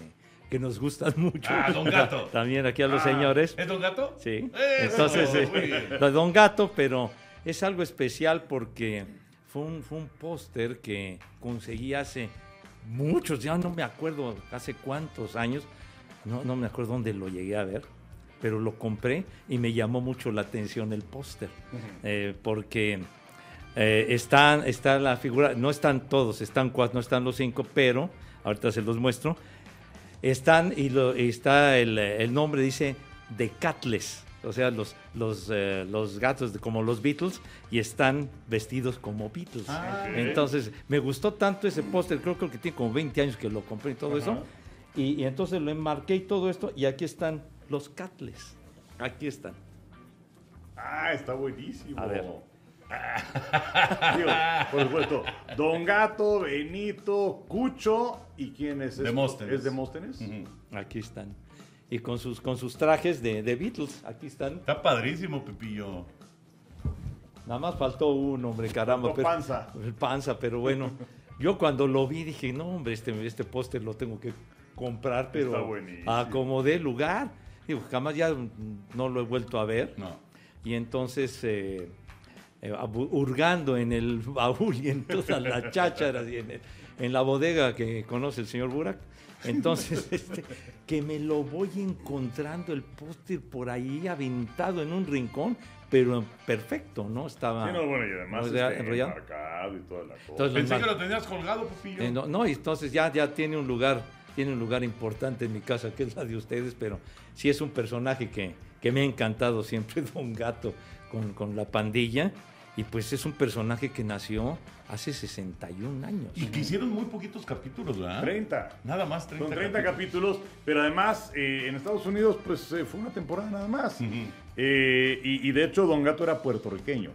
que nos gustan mucho. Ah, Don Gato. También aquí a los Ah, señores. ¿Es Don Gato? Sí. Eso, Entonces, eh, Don Gato, pero es algo especial porque fue un, fue un póster que conseguí hace muchos, ya no me acuerdo hace cuántos años, no, no me acuerdo dónde lo llegué a ver, pero lo compré y me llamó mucho la atención el póster, eh, porque eh, están, está la figura, no están todos, están cuatro, no están los cinco, pero ahorita se los muestro. Están y, lo, está el, el nombre, dice The Catless, o sea, los, los, eh, los gatos de- como los Beatles y están vestidos como Beatles. Ah. Entonces, me gustó tanto ese póster, creo, creo que tiene como 20 años que lo compré y todo eso. Y, y entonces lo enmarqué y todo esto, y aquí están los Catless. Aquí están. Ah, está buenísimo. A ver. (laughs) Digo, por supuesto, Don Gato, Benito, Cucho y quién es este? Demóstenes. ¿Es Demóstenes? Aquí están. Y con sus, con sus trajes de, de Beatles, aquí están. Está padrísimo, Pepillo. Nada más faltó uno, hombre, caramba. Faltó panza. El panza, pero bueno. Yo cuando lo vi dije, no, hombre, este, este póster lo tengo que comprar, pero acomodé lugar. Digo, jamás ya no lo he vuelto a ver. No. Y entonces, eh, eh, hurgando en el baúl y en todas las chácharas y en, el- en la bodega que conoce el señor Burak, entonces, (laughs) este, que me lo voy encontrando el póster por ahí aventado en un rincón, pero perfecto, ¿no? Estaba Sí, no, bueno, y además este, enrollado. y toda la cosa. Entonces, Pensé que lo tenías colgado, Pepillo. eh, no, no, y entonces ya, ya tiene un lugar, tiene un lugar importante en mi casa, que es la de ustedes, pero sí es un personaje que, que me ha encantado siempre, (laughs) Don Gato, con, con la pandilla. Y pues es un personaje que nació hace 61 años. Y que hicieron muy poquitos capítulos, ¿verdad? 30. Nada más 30. Son 30 capítulos, pero además eh, en Estados Unidos pues eh, fue una temporada nada más. Eh, y, y de hecho Don Gato era puertorriqueño.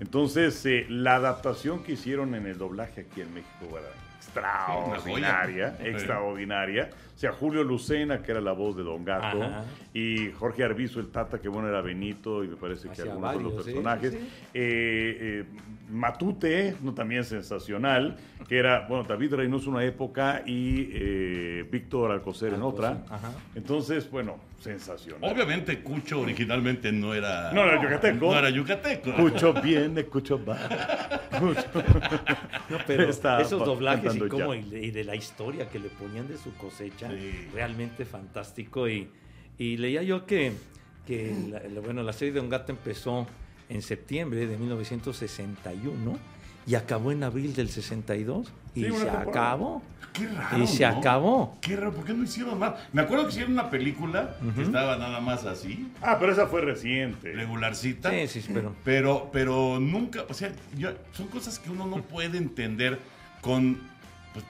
Entonces eh, la adaptación que hicieron en el doblaje aquí en México era extraordinaria, extraordinaria. O sea, Julio Lucena, que era la voz de Don Gato, Ajá. y Jorge Arbizu, el Tata, que bueno, era Benito, y me parece que algunos de los sí, personajes. sí. Eh, eh, Matute, ¿no? también sensacional, que era, bueno, David Reynoso una época y eh, Víctor Alcocer en otra. ajá. Entonces, bueno, sensacional. Obviamente, Cucho originalmente no era. No era yucateco. No era yucateco. Cucho viene, Cucho va. No, pero Está esos doblajes y, cómo, y, de, y de la historia que le ponían de su cosecha, Sí. realmente fantástico. Y, y leía yo que, que la- bueno, la serie de Un Gato empezó en septiembre de 1961 y acabó en abril del 62 y Sí, se temporada. acabó. Qué raro. Y se ¿no? acabó. Qué raro, ¿por qué no hicieron más? Me acuerdo que hicieron una película que estaba nada más así, Ah, pero esa fue reciente. regularcita. Sí, sí, pero Pero, pero nunca, o sea, yo- son cosas que uno no (laughs) puede entender con pues,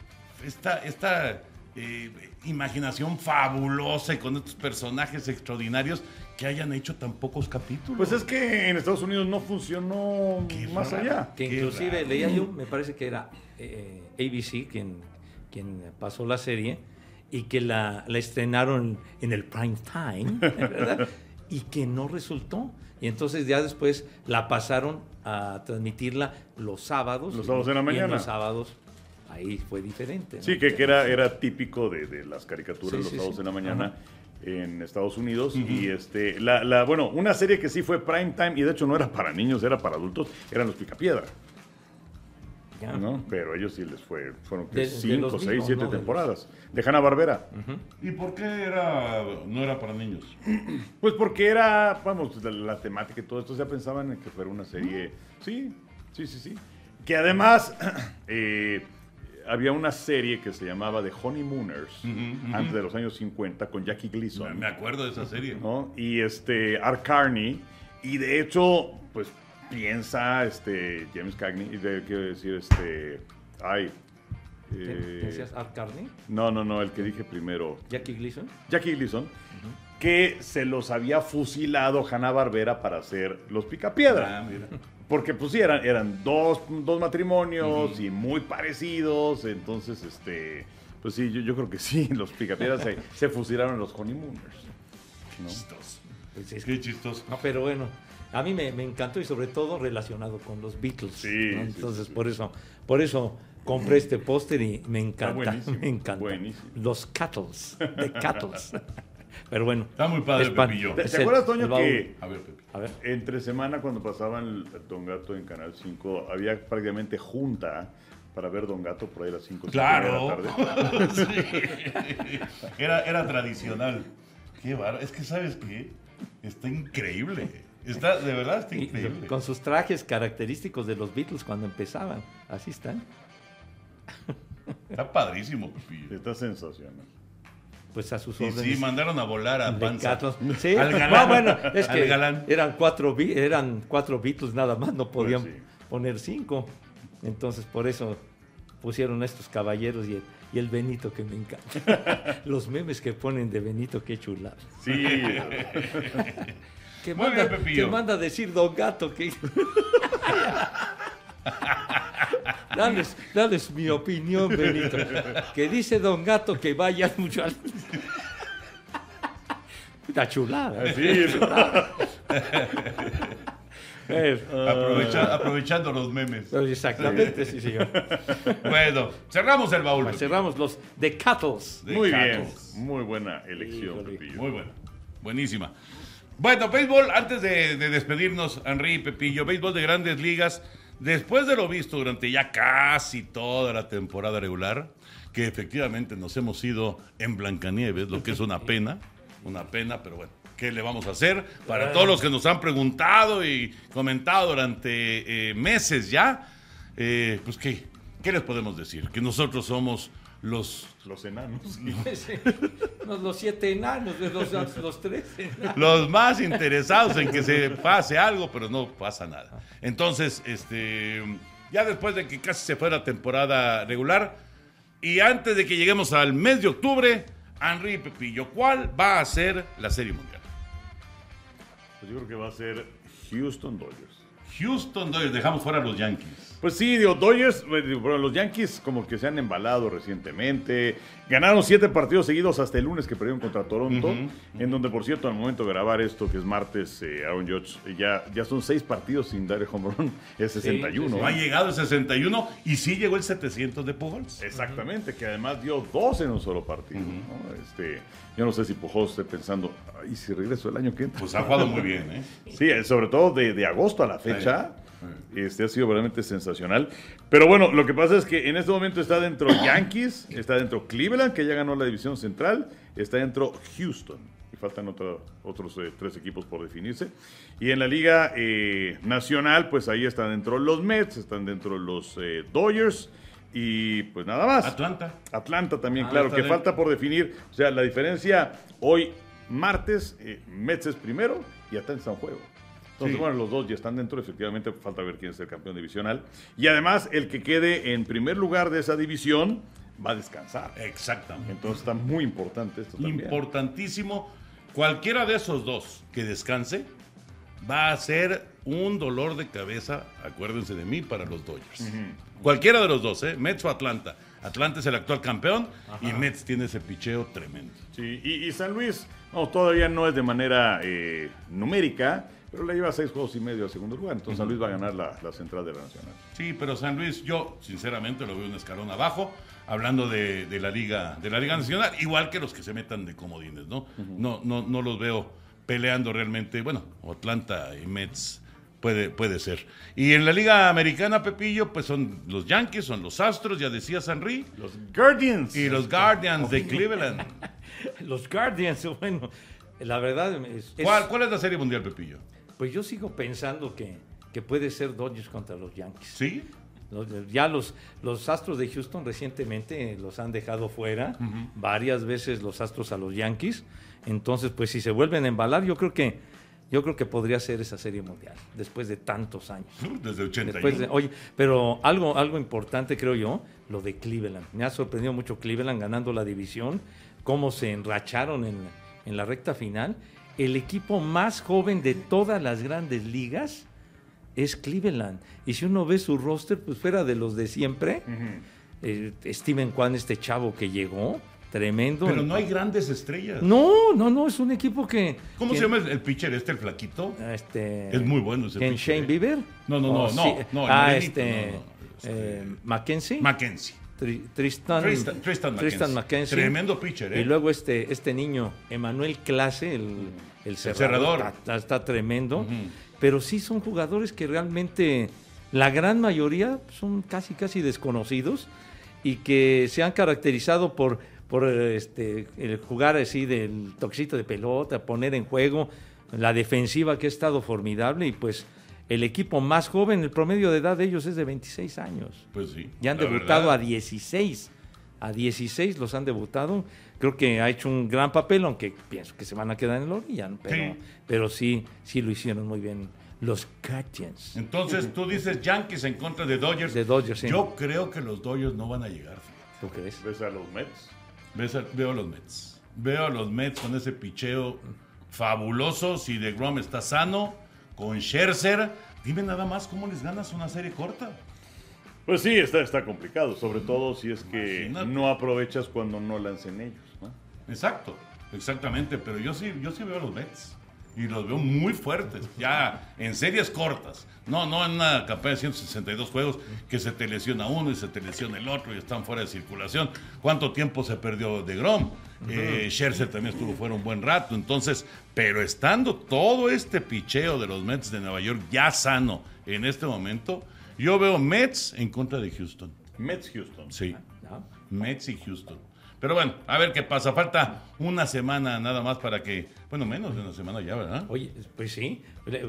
esta, esta eh, imaginación fabulosa y con estos personajes extraordinarios que hayan hecho tan pocos capítulos. Pues es que en Estados Unidos no funcionó Qué más raro. allá. que Qué inclusive raro. leía yo, me parece que era eh, ABC quien, quien pasó la serie y que la, la estrenaron en el prime time, ¿verdad? Y que no resultó. Y entonces ya después la pasaron a transmitirla los sábados. Los sábados en la y mañana. los sábados ahí fue diferente. ¿no? Sí, que, que era, era típico de, de las caricaturas Sí, los sí, sábados sí. en la mañana en Estados Unidos. Y este, la, la, bueno, una serie que sí fue prime time, y de hecho no era para niños, era para adultos, eran los Picapiedra. Ya. ¿no? Pero a ellos sí les fue, fueron De- de cinco, los seis, mismos, siete ¿no? De los- temporadas. De Hanna Barbera. ¿Y por qué era, no era para niños? (clears throat) Pues porque era, vamos, la, la temática y todo esto, ya pensaban en que fuera una serie. Sí, sí, sí, sí. Que además (clears throat) eh, había una serie que se llamaba The Honeymooners, ujú. antes de los años 50, con Jackie Gleason. Me acuerdo de esa serie. ¿no? Y este, Art Carney, y de hecho, pues piensa este, James Cagney, de, quiero decir, este, ay, ¿Te- eh, decías Art Carney? no, no, no, el que dije primero, Jackie Gleason. Jackie Gleason, que se los había fusilado Hanna Barbera para hacer los Picapiedra. Ah, mira. Porque pues sí, eran, eran dos, dos matrimonios y muy parecidos, entonces, este, pues sí, yo, yo creo que sí, (laughs) los Picapiedras se, se fusilaron los Honeymooners. ¿no? Chistoso. Pues es Qué chistoso. No, pero bueno, a mí me, me encantó y sobre todo relacionado con los Beatles. Sí, ¿no? Entonces, sí, sí. por eso, por eso compré este póster y me encanta, (laughs) me encanta. buenísimo. Los Cattles, de Cattles. (laughs) Pero bueno. Está muy padre, pan- Pepillo. ¿Te, el- acuerdas, Toño, el que A ver. A ver. entre semana cuando pasaban el Don Gato en Canal 5, había prácticamente junta para ver Don Gato por ahí a las 5 Claro. de la tarde? (laughs) Sí. Era, era tradicional. Qué bárbaro. Es que, ¿sabes qué? Está increíble. Está, de verdad, está Y- increíble. con sus trajes característicos de los Beatles cuando empezaban. Así están. Está padrísimo, Pepillo. Está sensacional. Pues a sus Y órdenes. sí, mandaron a volar a Panza. Sí, Al galán. no, bueno, es que galán. eran cuatro, eran cuatro Beatles nada más, no podían Pues sí. poner cinco. Entonces, por eso pusieron a estos caballeros y el, y el Benito que me encanta. (laughs) Los memes que ponen de Benito, qué chulada. Sí, (laughs) Que manda, bien, que manda a decir Don Gato que. (laughs) (laughs) dales, dales mi opinión, Benito. Que dice Don Gato que vaya mucho al. (laughs) Está chulada. sí. (laughs) Eh, Aprovecha- aprovechando los memes. Exactamente, sí, señor. Bueno, cerramos el baúl. Pues cerramos los The Cattles. Muy bien. Muy buena elección. Pepillo. Muy buena. Buenísima. Bueno, béisbol, antes de, de despedirnos, Henry y Pepillo, béisbol de grandes ligas, después de lo visto durante ya casi toda la temporada regular, que efectivamente nos hemos ido en Blancanieves, lo que es una pena, una pena, pero bueno, ¿qué le vamos a hacer? Para todos los que nos han preguntado y comentado durante eh, meses ya, eh, pues ¿qué? ¿qué les podemos decir? Que nosotros somos los Los enanos. (laughs) Los, los siete enanos, los, los tres enanos. los más interesados en que se pase algo, pero no pasa nada. Entonces, este, ya después de que casi se fue la temporada regular y antes de que lleguemos al mes de octubre, Henry y Pepillo, ¿cuál va a ser la Serie Mundial? Pues yo creo que va a ser Houston Dodgers. Houston Dodgers, dejamos fuera a los Yankees. Pues sí, digo, Dodgers, eh, bueno, los Yankees como que se han embalado recientemente. Ganaron siete partidos seguidos hasta el lunes que perdieron contra Toronto, en donde, por cierto, al momento de grabar esto, que es martes, eh, Aaron Judge, eh, ya, ya son seis partidos sin dar el home run, es 61. sí, No ha llegado el 61 y sí llegó el 700 de Pujols. Exactamente, que además dio dos en un solo partido. ¿no? este, yo no sé si Pujols esté pensando, ¿y si regreso el año que entra? Pues ha jugado muy bien, ¿eh? Sí, eh, sobre todo de, de agosto a la fecha. Este ha sido realmente sensacional. Pero bueno, lo que pasa es que en este momento está dentro (coughs) Yankees, está dentro Cleveland, que ya ganó la división central, está dentro Houston. Y faltan otro- otros eh, tres equipos por definirse. Y en la liga eh, nacional, pues ahí están dentro los Mets, están dentro los eh, Dodgers y pues nada más. Atlanta. Atlanta también, Ah, claro, que falta por definir. O sea, la diferencia hoy, martes, Mets es primero y Atlanta está en juego. Entonces, Sí. bueno, los dos ya están dentro, efectivamente, falta ver quién es el campeón divisional. Y además, el que quede en primer lugar de esa división va a descansar. Exactamente. Entonces está muy importante esto también. Importantísimo. Cualquiera de esos dos que descanse va a ser un dolor de cabeza, acuérdense de mí, para los Dodgers. Cualquiera de los dos, ¿eh? Mets o Atlanta. Atlanta es el actual campeón y Mets tiene ese picheo tremendo. Sí, y, y San Luis, no, todavía no es de manera eh, numérica, pero le lleva seis juegos y medio al segundo lugar. Entonces San Luis va a ganar la, la central de la Nacional. Sí, pero San Luis, yo sinceramente lo veo un escalón abajo, hablando de, de la Liga, de la Liga Nacional, igual que los que se metan de comodines, ¿no? No, no, no los veo peleando realmente. Bueno, Atlanta y Mets puede, puede ser. Y en la Liga Americana, Pepillo, pues son los Yankees, son los Astros, ya decía Henry, Los Guardians. y los Guardians de Cleveland. (laughs) Los Guardians, bueno, la verdad es, es- ¿Cuál, ¿Cuál es la Serie Mundial, Pepillo? Pues yo sigo pensando que, que puede ser Dodgers contra los Yankees. ¿Sí? Los- Ya los, los Astros de Houston recientemente los han dejado fuera varias veces los Astros a los Yankees. Entonces, pues si se vuelven a embalar, yo creo que yo creo que podría ser esa serie mundial después de tantos años. Desde 81. Después de- oye, pero algo, algo importante creo yo, lo de Cleveland. Me ha sorprendido mucho Cleveland ganando la división, cómo se enracharon en, en la recta final. El equipo más joven de todas las grandes ligas es Cleveland. Y si uno ve su roster, pues fuera de los de siempre, eh, Steven Kwan, este chavo que llegó, tremendo. Pero no hay grandes estrellas. No, no, no, es un equipo que... ¿Cómo que- se llama el, el pitcher este, el flaquito? Este, Es muy bueno ese ¿Ken pitcher, Shane ¿eh? Bieber? No, no, no, Oh, no, sí. no, el ah, morenito, este, no, no, este- eh, Mackenzie. Mackenzie. Tri- Tristan, Tristan, Tristan McKenzie. McKenzie. Tremendo pitcher, ¿eh? Y luego este, este niño, Emanuel Clase, el, el cerrador, cerrador. Está, está tremendo. Pero sí son jugadores que realmente, la gran mayoría son casi, casi desconocidos y que se han caracterizado por, por este, el jugar así del toxito de pelota, poner en juego la defensiva que ha estado formidable y pues el equipo más joven, el promedio de edad de ellos es de 26 años. Pues sí. Ya han debutado verdad. a 16. A 16 los han debutado. Creo que ha hecho un gran papel, aunque pienso que se van a quedar en la orilla. ¿no? Pero, Sí. pero sí, sí lo hicieron muy bien los Cajans. Entonces tú dices Yankees en contra de Dodgers. De Dodgers, sí. Yo creo que los Dodgers no van a llegar. fíjate. ¿Tú crees? ¿Ves a los Mets? Ves a- Veo a los Mets. Veo a los Mets con ese picheo fabuloso. Si DeGrom está sano, con Scherzer. Dime nada más cómo les ganas una serie corta. Pues sí, está, está complicado, sobre todo si es que Imagínate. no aprovechas cuando no lancen ellos. ¿no? Exacto, exactamente. Pero yo sí, yo sí veo a los Mets. Y los veo muy fuertes, ya en series cortas. No, no en una campaña de 162 juegos que se te lesiona uno y se te lesiona el otro y están fuera de circulación. ¿Cuánto tiempo se perdió de Grom? Eh, Scherzer también estuvo fuera un buen rato. Entonces, pero estando todo este picheo de los Mets de Nueva York ya sano en este momento, yo veo Mets en contra de Houston. Mets Houston. Sí. ¿No? Mets y Houston. Pero bueno, a ver qué pasa. Falta una semana nada más para que. Bueno, menos de una semana ya, ¿verdad? Oye, pues sí.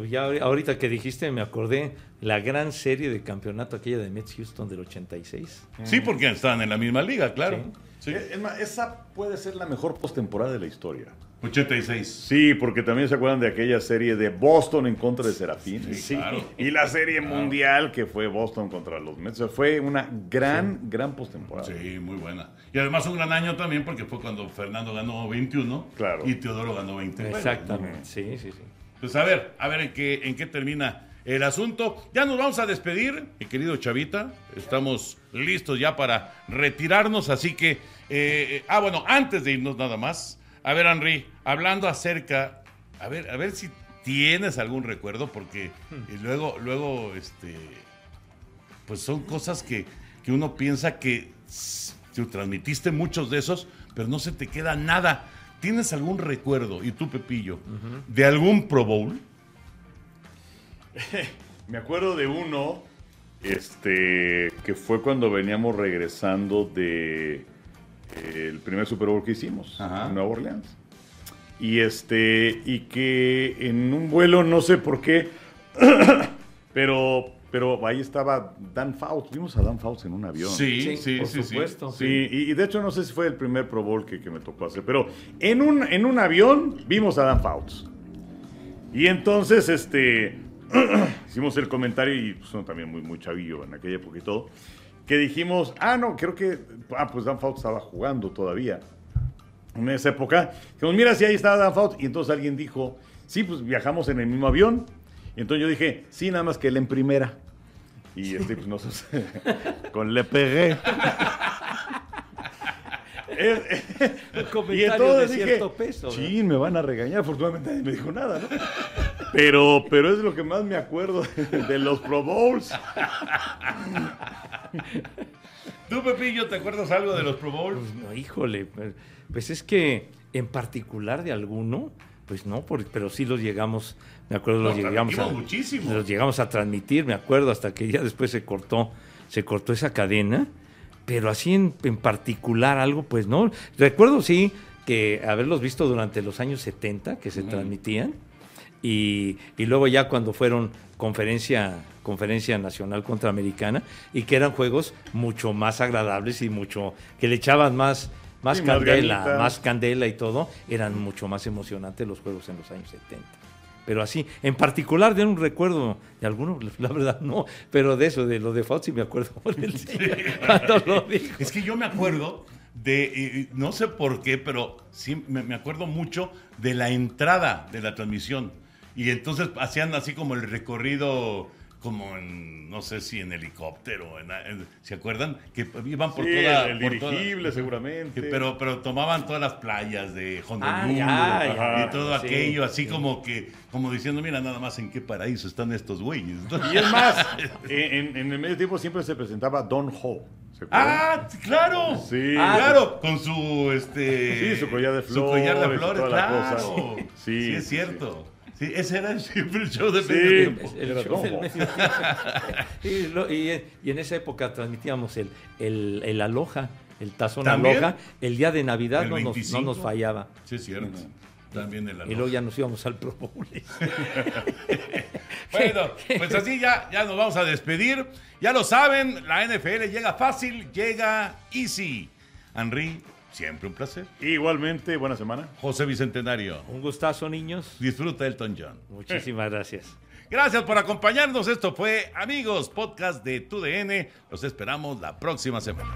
Ya ahorita que dijiste, me acordé la gran serie de campeonato aquella de Mets Houston del 86. Sí, porque estaban en la misma liga, claro. Sí. Es más, esa puede ser la mejor postemporada de la historia. 86. Sí, porque también se acuerdan de aquella serie de Boston en contra de Serafín. Sí, claro. Y la serie mundial que fue Boston contra los Mets. O sea, fue una gran, gran postemporada. Sí, muy buena. Y además un gran año también porque fue cuando Fernando ganó 21 Claro. y Teodoro ganó 20. Exactamente, sí, sí, sí. Pues a ver, a ver en qué, en qué termina el asunto. Ya nos vamos a despedir, mi querido Chavita. Estamos listos ya para retirarnos, así que... eh, eh, ah, bueno, antes de irnos nada más. A ver, Henry, hablando acerca... A ver, a ver si tienes algún recuerdo, porque y luego, luego, este... Pues son cosas que, que uno piensa que tú transmitiste muchos de esos, pero no se te queda nada. ¿Tienes algún recuerdo, y tú, Pepillo, de algún Pro Bowl? (laughs) Me acuerdo de uno, este, que fue cuando veníamos regresando de eh, el primer Super Bowl que hicimos Ajá. en Nueva Orleans. Y este, y que en un vuelo, no sé por qué, (coughs) pero, pero ahí estaba Dan Fouts. Vimos a Dan Fouts en un avión. Sí, sí, Sí, por sí, sí. supuesto. Sí, y, y de hecho no sé si fue el primer Pro Bowl que, que me tocó hacer, pero en un, en un avión vimos a Dan Fouts. Y entonces, este, (coughs) hicimos el comentario, y pues, uno también muy, muy chavillo en aquella época y todo, que dijimos, ah, no, creo que, ah, pues Dan Fouts estaba jugando todavía en esa época. Dijimos, mira, si ahí estaba Dan Fouts. Y entonces alguien dijo, sí, pues viajamos en el mismo avión. Y entonces yo dije, sí, nada más que él en primera. Y este, pues nosotros, (laughs) con le pegué. Un (laughs) y comentario entonces de dije, cierto peso. ¿verdad? chin, me van a regañar. Afortunadamente nadie me dijo nada, ¿no? Pero, pero es lo que más me acuerdo de los Pro Bowls. ¿Tú, Pepillo, te acuerdas algo de los Pro Bowl? Pues, no, híjole, pues, pues es que en particular de alguno, pues no, por- pero sí los llegamos, me acuerdo, los Los llegamos a, muchísimo. los llegamos a transmitir, me acuerdo, hasta que ya después se cortó, se cortó esa cadena, pero así en, en particular algo, pues no. Recuerdo sí que haberlos visto durante los años 70 que se transmitían y, y luego ya cuando fueron conferencia conferencia nacional contraamericana y que eran juegos mucho más agradables y mucho que le echaban más más Sí, candela, más candela y todo, eran mucho más emocionantes los juegos en los años 70. Pero así, en particular de un recuerdo de alguno, la verdad no, pero de eso, de lo de Fauci me acuerdo por el cuando lo dijo. Es que yo me acuerdo de, no sé por qué, pero sí me acuerdo mucho de la entrada de la transmisión. Y entonces hacían así como el recorrido, como en, no sé si en helicóptero, en- en- ¿se acuerdan? Que iban por Sí, toda... el por toda- dirigible seguramente. que- pero, pero tomaban todas las playas de Honolulu Ah, y todo sí, aquello, así sí. como que, como diciendo, mira nada más en qué paraíso están estos güeyes. Y es más, (laughs) en, en el medio tiempo siempre se presentaba Don Ho. ¿Se acuerdan? Ah, claro. Sí. Ah, claro, con su este Sí, su collar de Su collar de flores flores, claro. Sí, es sí, cierto. Sí, ese era (laughs) siempre el show de Sí. medio tiempo. El Era show del como. medio tiempo. y, lo- y- y en esa época transmitíamos el, el, el Aloha, el tazón ¿También? Aloha. El día de Navidad El no nos, no 25. nos fallaba. Sí, es cierto. También el Y luego ya nos íbamos al Pro Bowl. (laughs) Bueno, pues así ya, ya nos vamos a despedir. Ya lo saben, la NFL llega fácil, llega easy. Henry, siempre un placer. Igualmente, buena semana. José Bicentenario, Un gustazo, niños. disfruta Elton John. Muchísimas gracias. Gracias por acompañarnos. Esto fue Amigos, podcast de TUDN. Los esperamos la próxima semana.